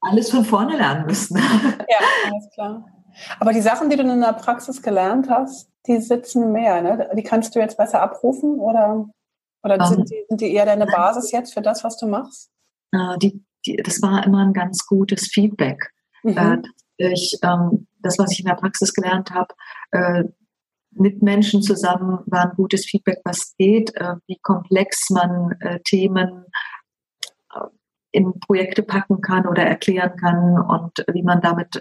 alles von vorne lernen müssen. Ja, alles klar. Aber die Sachen, die du in der Praxis gelernt hast, die sitzen mehr, ne? Die kannst du jetzt besser abrufen oder? Oder sind, ähm, die, sind die eher deine Basis jetzt für das, was du machst? Äh, die, die, das war immer ein ganz gutes Feedback. Mhm. Äh, ich, ähm, das, was ich in der Praxis gelernt habe, äh, mit Menschen zusammen war ein gutes Feedback, was geht, wie komplex man Themen in Projekte packen kann oder erklären kann und wie man damit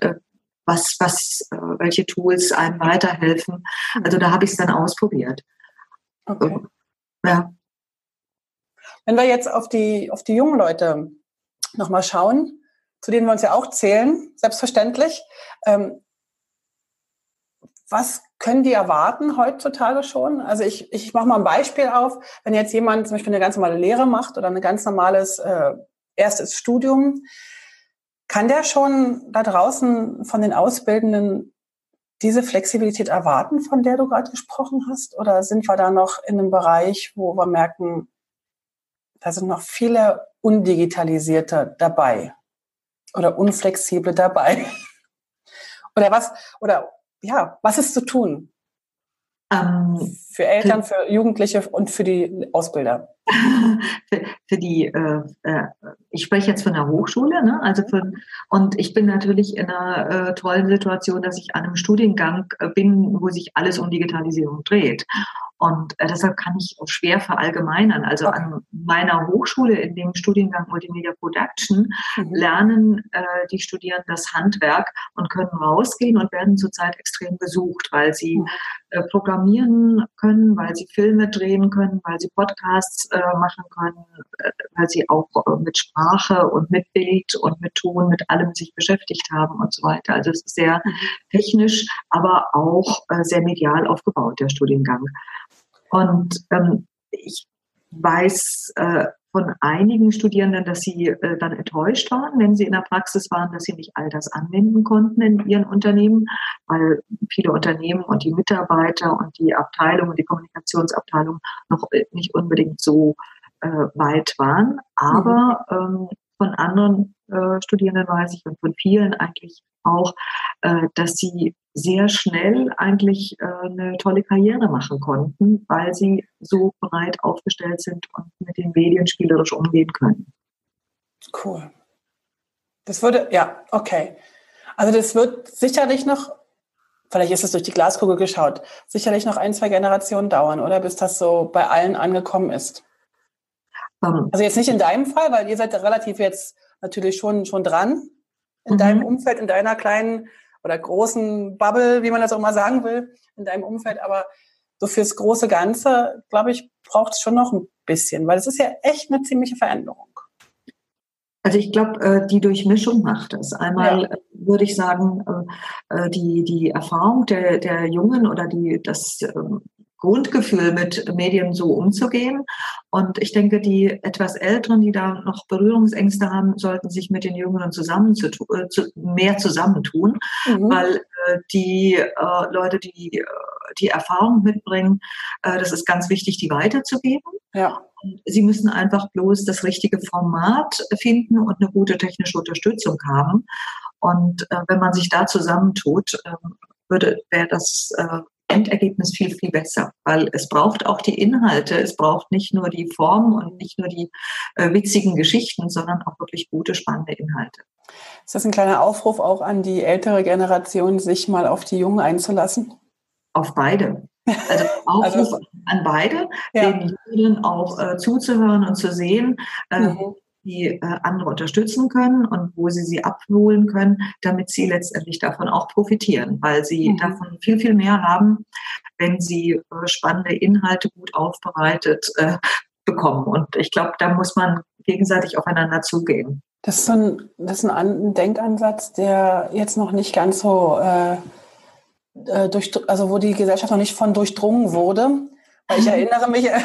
was, was, welche Tools einem weiterhelfen. Also da habe ich es dann ausprobiert. Okay. Ja. Wenn wir jetzt auf die, auf die jungen Leute nochmal schauen, zu denen wir uns ja auch zählen, selbstverständlich, ähm, was können die erwarten heutzutage schon? Also ich, ich mache mal ein Beispiel auf. Wenn jetzt jemand zum Beispiel eine ganz normale Lehre macht oder ein ganz normales äh, erstes Studium, kann der schon da draußen von den Auszubildenden diese Flexibilität erwarten, von der du gerade gesprochen hast? Oder sind wir da noch in einem Bereich, wo wir merken, da sind noch viele Undigitalisierte dabei oder Unflexible dabei. oder was, oder ja, was ist zu tun? Ähm, für Eltern, für Jugendliche und für die Ausbilder. für, für, die, äh, äh, ich spreche jetzt von der Hochschule, ne? also für, und ich bin natürlich in einer äh, tollen Situation, dass ich an einem Studiengang äh, bin, wo sich alles um Digitalisierung dreht. Und äh, deshalb kann ich auch schwer verallgemeinern. Also an meiner Hochschule in dem Studiengang Multimedia Production mhm. lernen äh, die Studierenden das Handwerk und können rausgehen und werden zurzeit extrem besucht, weil sie mhm. äh, programmieren können, weil sie Filme drehen können, weil sie Podcasts äh, machen können, äh, weil sie auch äh, mit Sprache und mit Bild und mit Ton, mit allem sich beschäftigt haben und so weiter. Also es ist sehr mhm. technisch, aber auch äh, sehr medial aufgebaut, der Studiengang. Und ähm, ich weiß äh, von einigen Studierenden, dass sie äh, dann enttäuscht waren, wenn sie in der Praxis waren, dass sie nicht all das anwenden konnten in ihren Unternehmen, weil viele Unternehmen und die Mitarbeiter und die Abteilung und die Kommunikationsabteilung noch äh, nicht unbedingt so äh, weit waren. Aber mhm. ähm, von anderen äh, Studierenden weiß ich und von vielen eigentlich auch, äh, dass sie sehr schnell eigentlich äh, eine tolle Karriere machen konnten, weil sie so breit aufgestellt sind und mit den Medien spielerisch umgehen können. Cool. Das würde, ja, okay. Also das wird sicherlich noch, vielleicht ist es durch die Glaskugel geschaut, sicherlich noch ein, zwei Generationen dauern, oder bis das so bei allen angekommen ist. Um, ähm, also jetzt nicht in deinem Fall, weil ihr seid relativ jetzt natürlich schon, schon dran in Mhm. deinem Umfeld, in deiner kleinen oder großen Bubble, wie man das auch mal sagen will, in deinem Umfeld. Aber so fürs große Ganze, glaube ich, braucht es schon noch ein bisschen, weil es ist ja echt eine ziemliche Veränderung. Also ich glaube, äh, die Durchmischung macht es. Einmal Ja. äh, würde ich sagen, äh, die, die Erfahrung der, der Jungen oder die, das ähm, Grundgefühl, mit Medien so umzugehen. Und ich denke, die etwas Älteren, die da noch Berührungsängste haben, sollten sich mit den Jüngeren zusammen zu, äh, zu, mehr zusammentun, Mhm. weil äh, die äh, Leute, die äh, die Erfahrung mitbringen, äh, das ist ganz wichtig, die weiterzugeben. Ja. Sie müssen einfach bloß das richtige Format finden und eine gute technische Unterstützung haben. Und äh, wenn man sich da zusammentut, äh, würde wäre das Endergebnis viel, viel besser, weil es braucht auch die Inhalte, es braucht nicht nur die Form und nicht nur die äh, witzigen Geschichten, sondern auch wirklich gute, spannende Inhalte. Ist das ein kleiner Aufruf auch an die ältere Generation, sich mal auf die Jungen einzulassen? Auf beide. Also Aufruf Also- an beide, Ja. den Jüngeren auch äh, zuzuhören und zu sehen, äh, Mhm. Die äh, andere unterstützen können und wo sie sie abholen können, damit sie letztendlich davon auch profitieren, weil sie Mhm. davon viel, viel mehr haben, wenn sie äh, spannende Inhalte gut aufbereitet äh, bekommen. Und ich glaube, da muss man gegenseitig aufeinander zugehen. Das ist, so ein, das ist ein, An- ein Denkansatz, der jetzt noch nicht ganz so, äh, durch, also wo die Gesellschaft noch nicht von durchdrungen wurde. Ich erinnere mich, äh,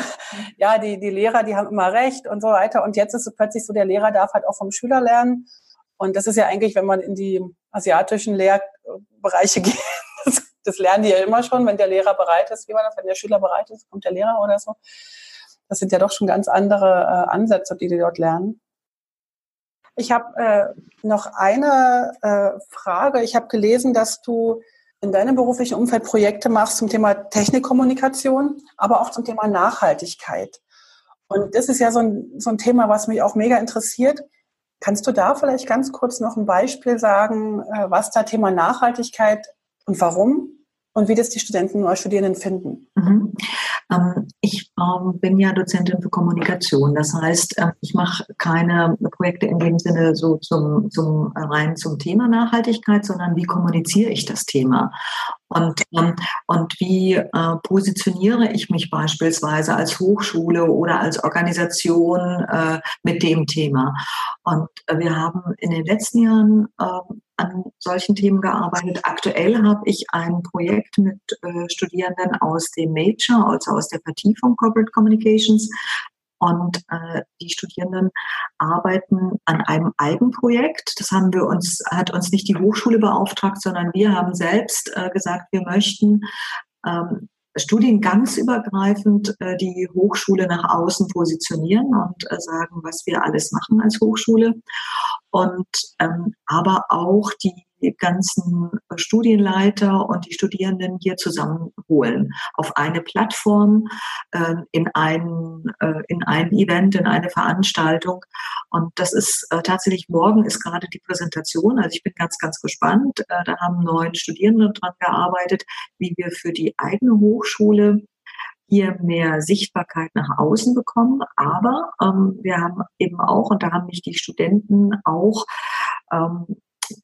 ja, die, die Lehrer, die haben immer recht und so weiter. Und jetzt ist es plötzlich so, der Lehrer darf halt auch vom Schüler lernen. Und das ist ja eigentlich, wenn man in die asiatischen Lehrbereiche geht, das, das lernen die ja immer schon, wenn der Lehrer bereit ist. Wie war das, wenn der Schüler bereit ist, kommt der Lehrer oder so. Das sind ja doch schon ganz andere äh, Ansätze, die die dort lernen. Ich habe äh, noch eine äh, Frage. Ich habe gelesen, dass du in deinem beruflichen Umfeld Projekte machst zum Thema Technikkommunikation, aber auch zum Thema Nachhaltigkeit. Und das ist ja so ein, so ein Thema, was mich auch mega interessiert. Kannst du da vielleicht ganz kurz noch ein Beispiel sagen, äh, was da Thema Nachhaltigkeit und warum und wie das die Studenten oder Studierenden finden? Mhm. Ähm, ich ähm, bin ja Dozentin für Kommunikation. Das heißt, ähm, ich mache keine Projekte in dem Sinne so zum, zum rein zum Thema Nachhaltigkeit, sondern wie kommuniziere ich das Thema? Und, ähm, und wie äh, positioniere ich mich beispielsweise als Hochschule oder als Organisation äh, mit dem Thema? Und äh, wir haben in den letzten Jahren äh, an solchen Themen gearbeitet. Aktuell habe ich ein Projekt mit äh, Studierenden aus dem Major, also aus der Vertiefung Corporate Communications. Und äh, die Studierenden arbeiten an einem Eigenprojekt. Das haben wir uns, hat uns nicht die Hochschule beauftragt, sondern wir haben selbst äh, gesagt, wir möchten ähm, studiengangsübergreifend äh, die Hochschule nach außen positionieren und äh, sagen, was wir alles machen als Hochschule. Und ähm, aber auch die ganzen Studienleiter und die Studierenden hier zusammenholen auf eine Plattform, äh, in, ein, äh, in ein Event, in eine Veranstaltung. Und das ist äh, tatsächlich morgen ist gerade die Präsentation. Also ich bin ganz, ganz gespannt. Äh, da haben neun Studierende dran gearbeitet, wie wir für die eigene Hochschule hier mehr Sichtbarkeit nach außen bekommen. Aber ähm, wir haben eben auch, und da haben mich die Studenten auch ähm,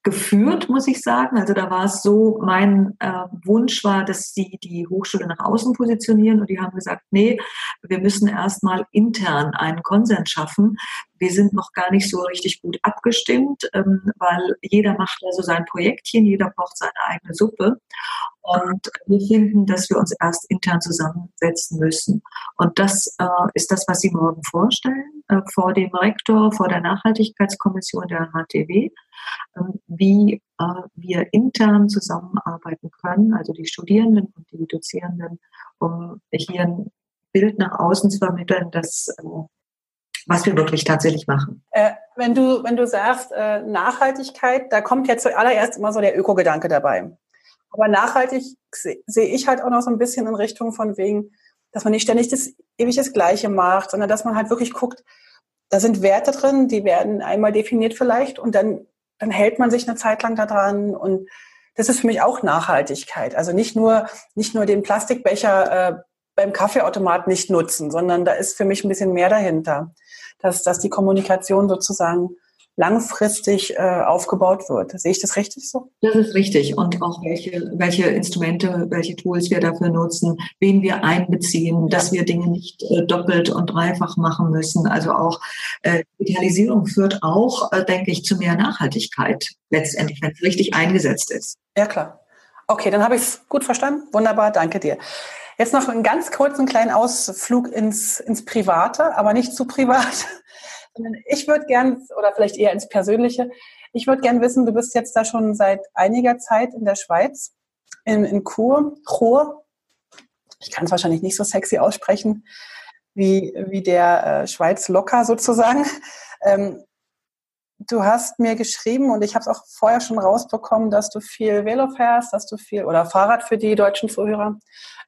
geführt, muss ich sagen. Also da war es so, mein äh, Wunsch war, dass sie die Hochschule nach außen positionieren und die haben gesagt, nee, wir müssen erstmal intern einen Konsens schaffen. Wir sind noch gar nicht so richtig gut abgestimmt, ähm, weil jeder macht also sein Projektchen, jeder braucht seine eigene Suppe. Und wir finden, dass wir uns erst intern zusammensetzen müssen. Und das äh, ist das, was Sie morgen vorstellen, äh, vor dem Rektor, vor der Nachhaltigkeitskommission der HTW, äh, wie äh, wir intern zusammenarbeiten können, also die Studierenden und die Dozierenden, um hier ein Bild nach außen zu vermitteln, das äh, was wir wirklich tatsächlich machen. Äh, wenn du, wenn du sagst äh, Nachhaltigkeit, da kommt jetzt zuallererst immer so der Ökogedanke dabei. Aber nachhaltig sehe seh ich halt auch noch so ein bisschen in Richtung von wegen, dass man nicht ständig das ewig das Gleiche macht, sondern dass man halt wirklich guckt, da sind Werte drin, die werden einmal definiert vielleicht und dann, dann hält man sich eine Zeit lang daran und das ist für mich auch Nachhaltigkeit. Also nicht nur, nicht nur den Plastikbecher äh, beim Kaffeeautomat nicht nutzen, sondern da ist für mich ein bisschen mehr dahinter, dass, dass die Kommunikation sozusagen langfristig äh, aufgebaut wird. Sehe ich das richtig so? Das ist richtig. Und auch welche, welche Instrumente, welche Tools wir dafür nutzen, wen wir einbeziehen, dass wir Dinge nicht äh, doppelt und dreifach machen müssen. Also auch äh, Digitalisierung führt auch, äh, denke ich, zu mehr Nachhaltigkeit letztendlich, wenn es richtig eingesetzt ist. Ja, klar. Okay, dann habe ich es gut verstanden. Wunderbar, danke dir. Jetzt noch einen ganz kurzen kleinen Ausflug ins, ins Private, aber nicht zu privat. Ich würde gern, oder vielleicht eher ins Persönliche, ich würde gern wissen, du bist jetzt da schon seit einiger Zeit in der Schweiz, in, in Chur, Chur. Ich kann es wahrscheinlich nicht so sexy aussprechen wie, wie der äh, Schweiz locker sozusagen. Ähm, du hast mir geschrieben und ich habe es auch vorher schon rausbekommen, dass du viel Velo fährst, dass du viel, oder Fahrrad für die deutschen Zuhörer,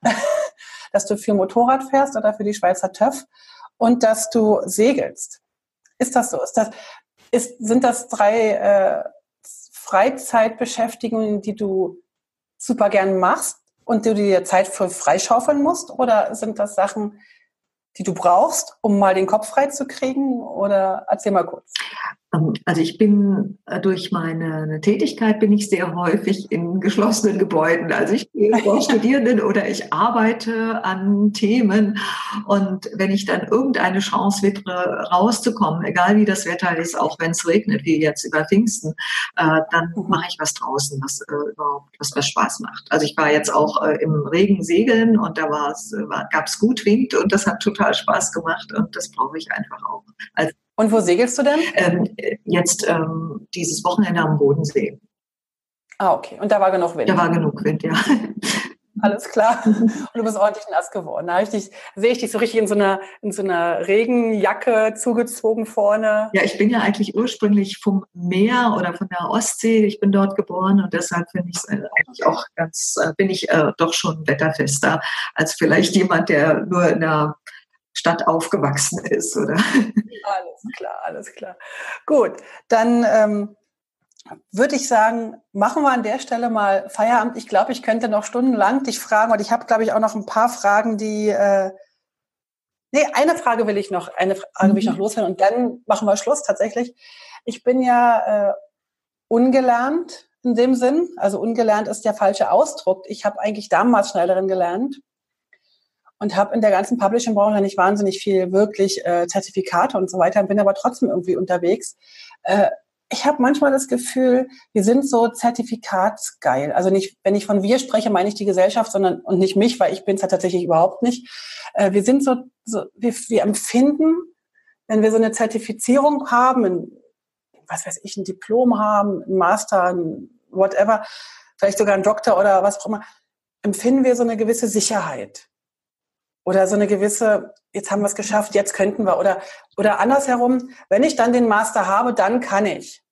dass du viel Motorrad fährst oder für die Schweizer TÜV und dass du segelst. Ist das so? Ist das, ist, sind das drei äh, Freizeitbeschäftigungen, die du super gern machst und du dir Zeit für freischaufeln musst? Oder sind das Sachen, die du brauchst, um mal den Kopf frei zu kriegen? Oder erzähl mal kurz. Ähm, also ich bin äh, durch meine Tätigkeit bin ich sehr häufig in geschlossenen Gebäuden. Also ich gehe vor Studierenden oder ich arbeite an Themen und wenn ich dann irgendeine Chance wittere, rauszukommen, egal wie das Wetter ist, auch wenn es regnet, wie jetzt über Pfingsten, äh, dann mache ich was draußen, was äh, überhaupt was, was Spaß macht. Also ich war jetzt auch im Regen segeln und da war es, gab es gut Wind und das hat total Spaß gemacht und das brauche ich einfach auch als und wo segelst du denn? Ähm, jetzt ähm, dieses Wochenende am Bodensee. Ah, okay. Und da war genug Wind? Da war genug Wind, ja. Alles klar. Und du bist ordentlich nass geworden. Da ich dich, sehe ich dich so richtig in so einer, in so einer Regenjacke zugezogen vorne. Ja, ich bin ja eigentlich ursprünglich vom Meer oder von der Ostsee. Ich bin dort geboren und deshalb finde ich es eigentlich auch ganz, äh, bin ich äh, doch schon wetterfester als vielleicht jemand, der nur in der Stadt aufgewachsen ist, oder? Alles klar, alles klar. Gut, dann ähm, würde ich sagen, machen wir an der Stelle mal Feierabend. Ich glaube, ich könnte noch stundenlang dich fragen und ich habe, glaube ich, auch noch ein paar Fragen, die. Äh, nee, eine Frage will ich noch, eine Frage will ich noch mhm. loswerden und dann machen wir Schluss tatsächlich. Ich bin ja äh, ungelernt in dem Sinn. Also ungelernt ist der falsche Ausdruck. Ich habe eigentlich damals Schneiderin gelernt und habe in der ganzen Publishing-Branche nicht wahnsinnig viel wirklich äh, Zertifikate und so weiter, bin aber trotzdem irgendwie unterwegs. Äh, ich habe manchmal das Gefühl, wir sind so zertifikatsgeil. Also nicht, wenn ich von wir spreche, meine ich die Gesellschaft, sondern und nicht mich, weil ich bin es ja tatsächlich überhaupt nicht. Äh, wir sind so, so wir, wir empfinden, wenn wir so eine Zertifizierung haben, ein, was weiß ich, ein Diplom haben, ein Master, ein whatever, vielleicht sogar ein Doktor oder was auch immer, empfinden wir so eine gewisse Sicherheit oder so eine gewisse, jetzt haben wir es geschafft, jetzt könnten wir oder oder andersherum, wenn ich dann den Master habe, dann kann ich.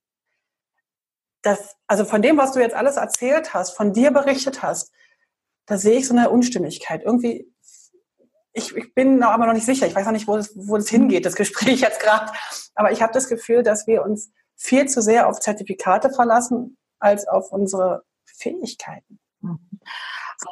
Das, also von dem, was du jetzt alles erzählt hast, von dir berichtet hast, da sehe ich so eine Unstimmigkeit. Irgendwie, ich, ich bin aber noch nicht sicher. Ich weiß noch nicht, wo es, wo es hingeht, das Gespräch jetzt gerade. Aber ich habe das Gefühl, dass wir uns viel zu sehr auf Zertifikate verlassen als auf unsere Fähigkeiten.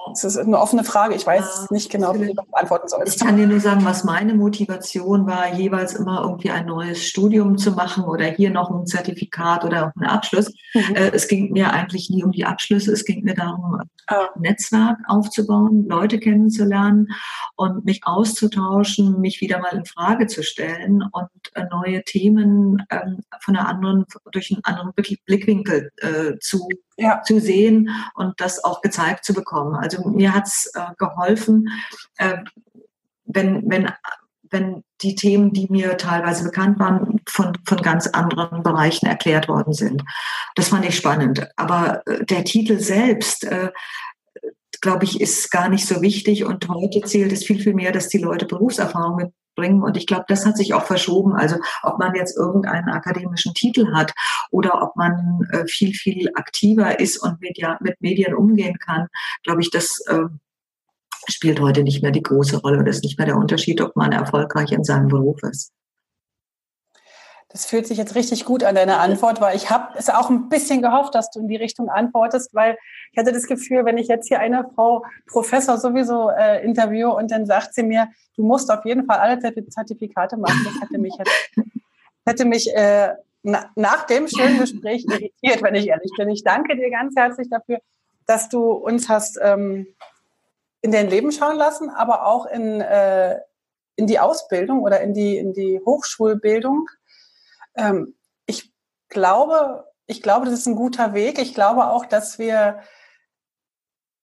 Das ist eine offene Frage. Ich weiß nicht genau, wie du beantworten sollst. Ich kann dir nur sagen, was meine Motivation war, jeweils immer irgendwie ein neues Studium zu machen oder hier noch ein Zertifikat oder einen Abschluss. Mhm. Äh, es ging mir eigentlich nie um die Abschlüsse. Es ging mir darum, ah. ein Netzwerk aufzubauen, Leute kennenzulernen und mich auszutauschen, mich wieder mal in Frage zu stellen und äh, neue Themen ähm, von einer anderen, durch einen anderen Blickwinkel äh, zu ja. zu sehen und das auch gezeigt zu bekommen. Also mir hat's äh, geholfen, äh, wenn, wenn, wenn die Themen, die mir teilweise bekannt waren, von, von ganz anderen Bereichen erklärt worden sind. Das fand ich spannend. Aber äh, der Titel selbst, äh, glaube ich, ist gar nicht so wichtig. Und heute zählt es viel, viel mehr, dass die Leute Berufserfahrung mit, bringen. Und ich glaube, das hat sich auch verschoben. Also ob man jetzt irgendeinen akademischen Titel hat oder ob man äh, viel, viel aktiver ist und mit, ja, mit Medien umgehen kann, glaube ich, das äh, spielt heute nicht mehr die große Rolle. Das ist nicht mehr der Unterschied, ob man erfolgreich in seinem Beruf ist. Das fühlt sich jetzt richtig gut an, deine Antwort, weil ich habe es auch ein bisschen gehofft, dass du in die Richtung antwortest, weil ich hatte das Gefühl, wenn ich jetzt hier eine Frau Professor sowieso äh, interviewe und dann sagt sie mir, du musst auf jeden Fall alle Zertifikate machen, das hätte mich, hätte, hätte mich äh, na, nach dem schönen Gespräch irritiert, wenn ich ehrlich bin. Ich danke dir ganz herzlich dafür, dass du uns hast ähm, in dein Leben schauen lassen, aber auch in, äh, in die Ausbildung oder in die, in die Hochschulbildung. Ähm, ich glaube, ich glaube, das ist ein guter Weg. Ich glaube auch, dass wir,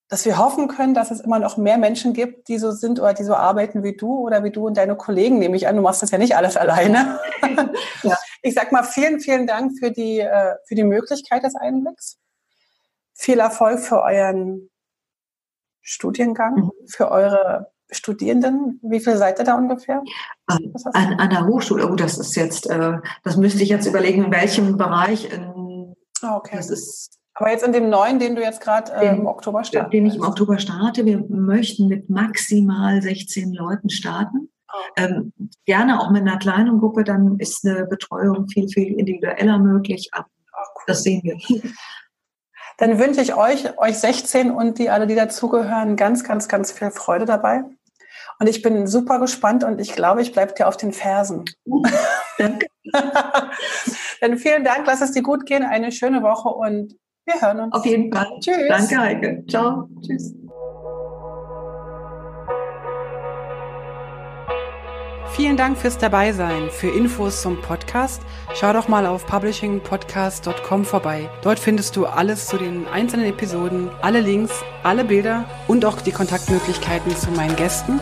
dass wir hoffen können, dass es immer noch mehr Menschen gibt, die so sind oder die so arbeiten wie du oder wie du und deine Kollegen, nehme ich an. Du machst das ja nicht alles alleine. ja. Ich sag mal vielen, vielen Dank für die, äh, für die Möglichkeit des Einblicks. Viel Erfolg für euren Studiengang, mhm. für eure Studierenden? Wie viel seid ihr da ungefähr? An, an der Hochschule, oh, das ist jetzt, äh, das müsste ich jetzt überlegen, in welchem Bereich. In, ah, okay. Das ist, aber jetzt in dem neuen, den du jetzt gerade äh, im Oktober startest? Den ich im Oktober starte. Wir möchten mit maximal 16 Leuten starten. Oh. Ähm, gerne auch mit einer kleinen Gruppe, dann ist eine Betreuung viel, viel individueller möglich. Aber cool. das sehen wir. Dann wünsche ich euch, euch 16 und die alle, die dazugehören, ganz, ganz, ganz viel Freude dabei. Und ich bin super gespannt und ich glaube, ich bleibe dir auf den Fersen. Danke. Dann vielen Dank, lass es dir gut gehen, eine schöne Woche und wir hören uns. Auf jeden Fall. Tschüss. Danke, Heike. Ciao. Tschüss. Vielen Dank fürs Dabeisein. Für Infos zum Podcast schau doch mal auf publishingpodcast.com vorbei. Dort findest du alles zu den einzelnen Episoden, alle Links, alle Bilder und auch die Kontaktmöglichkeiten zu meinen Gästen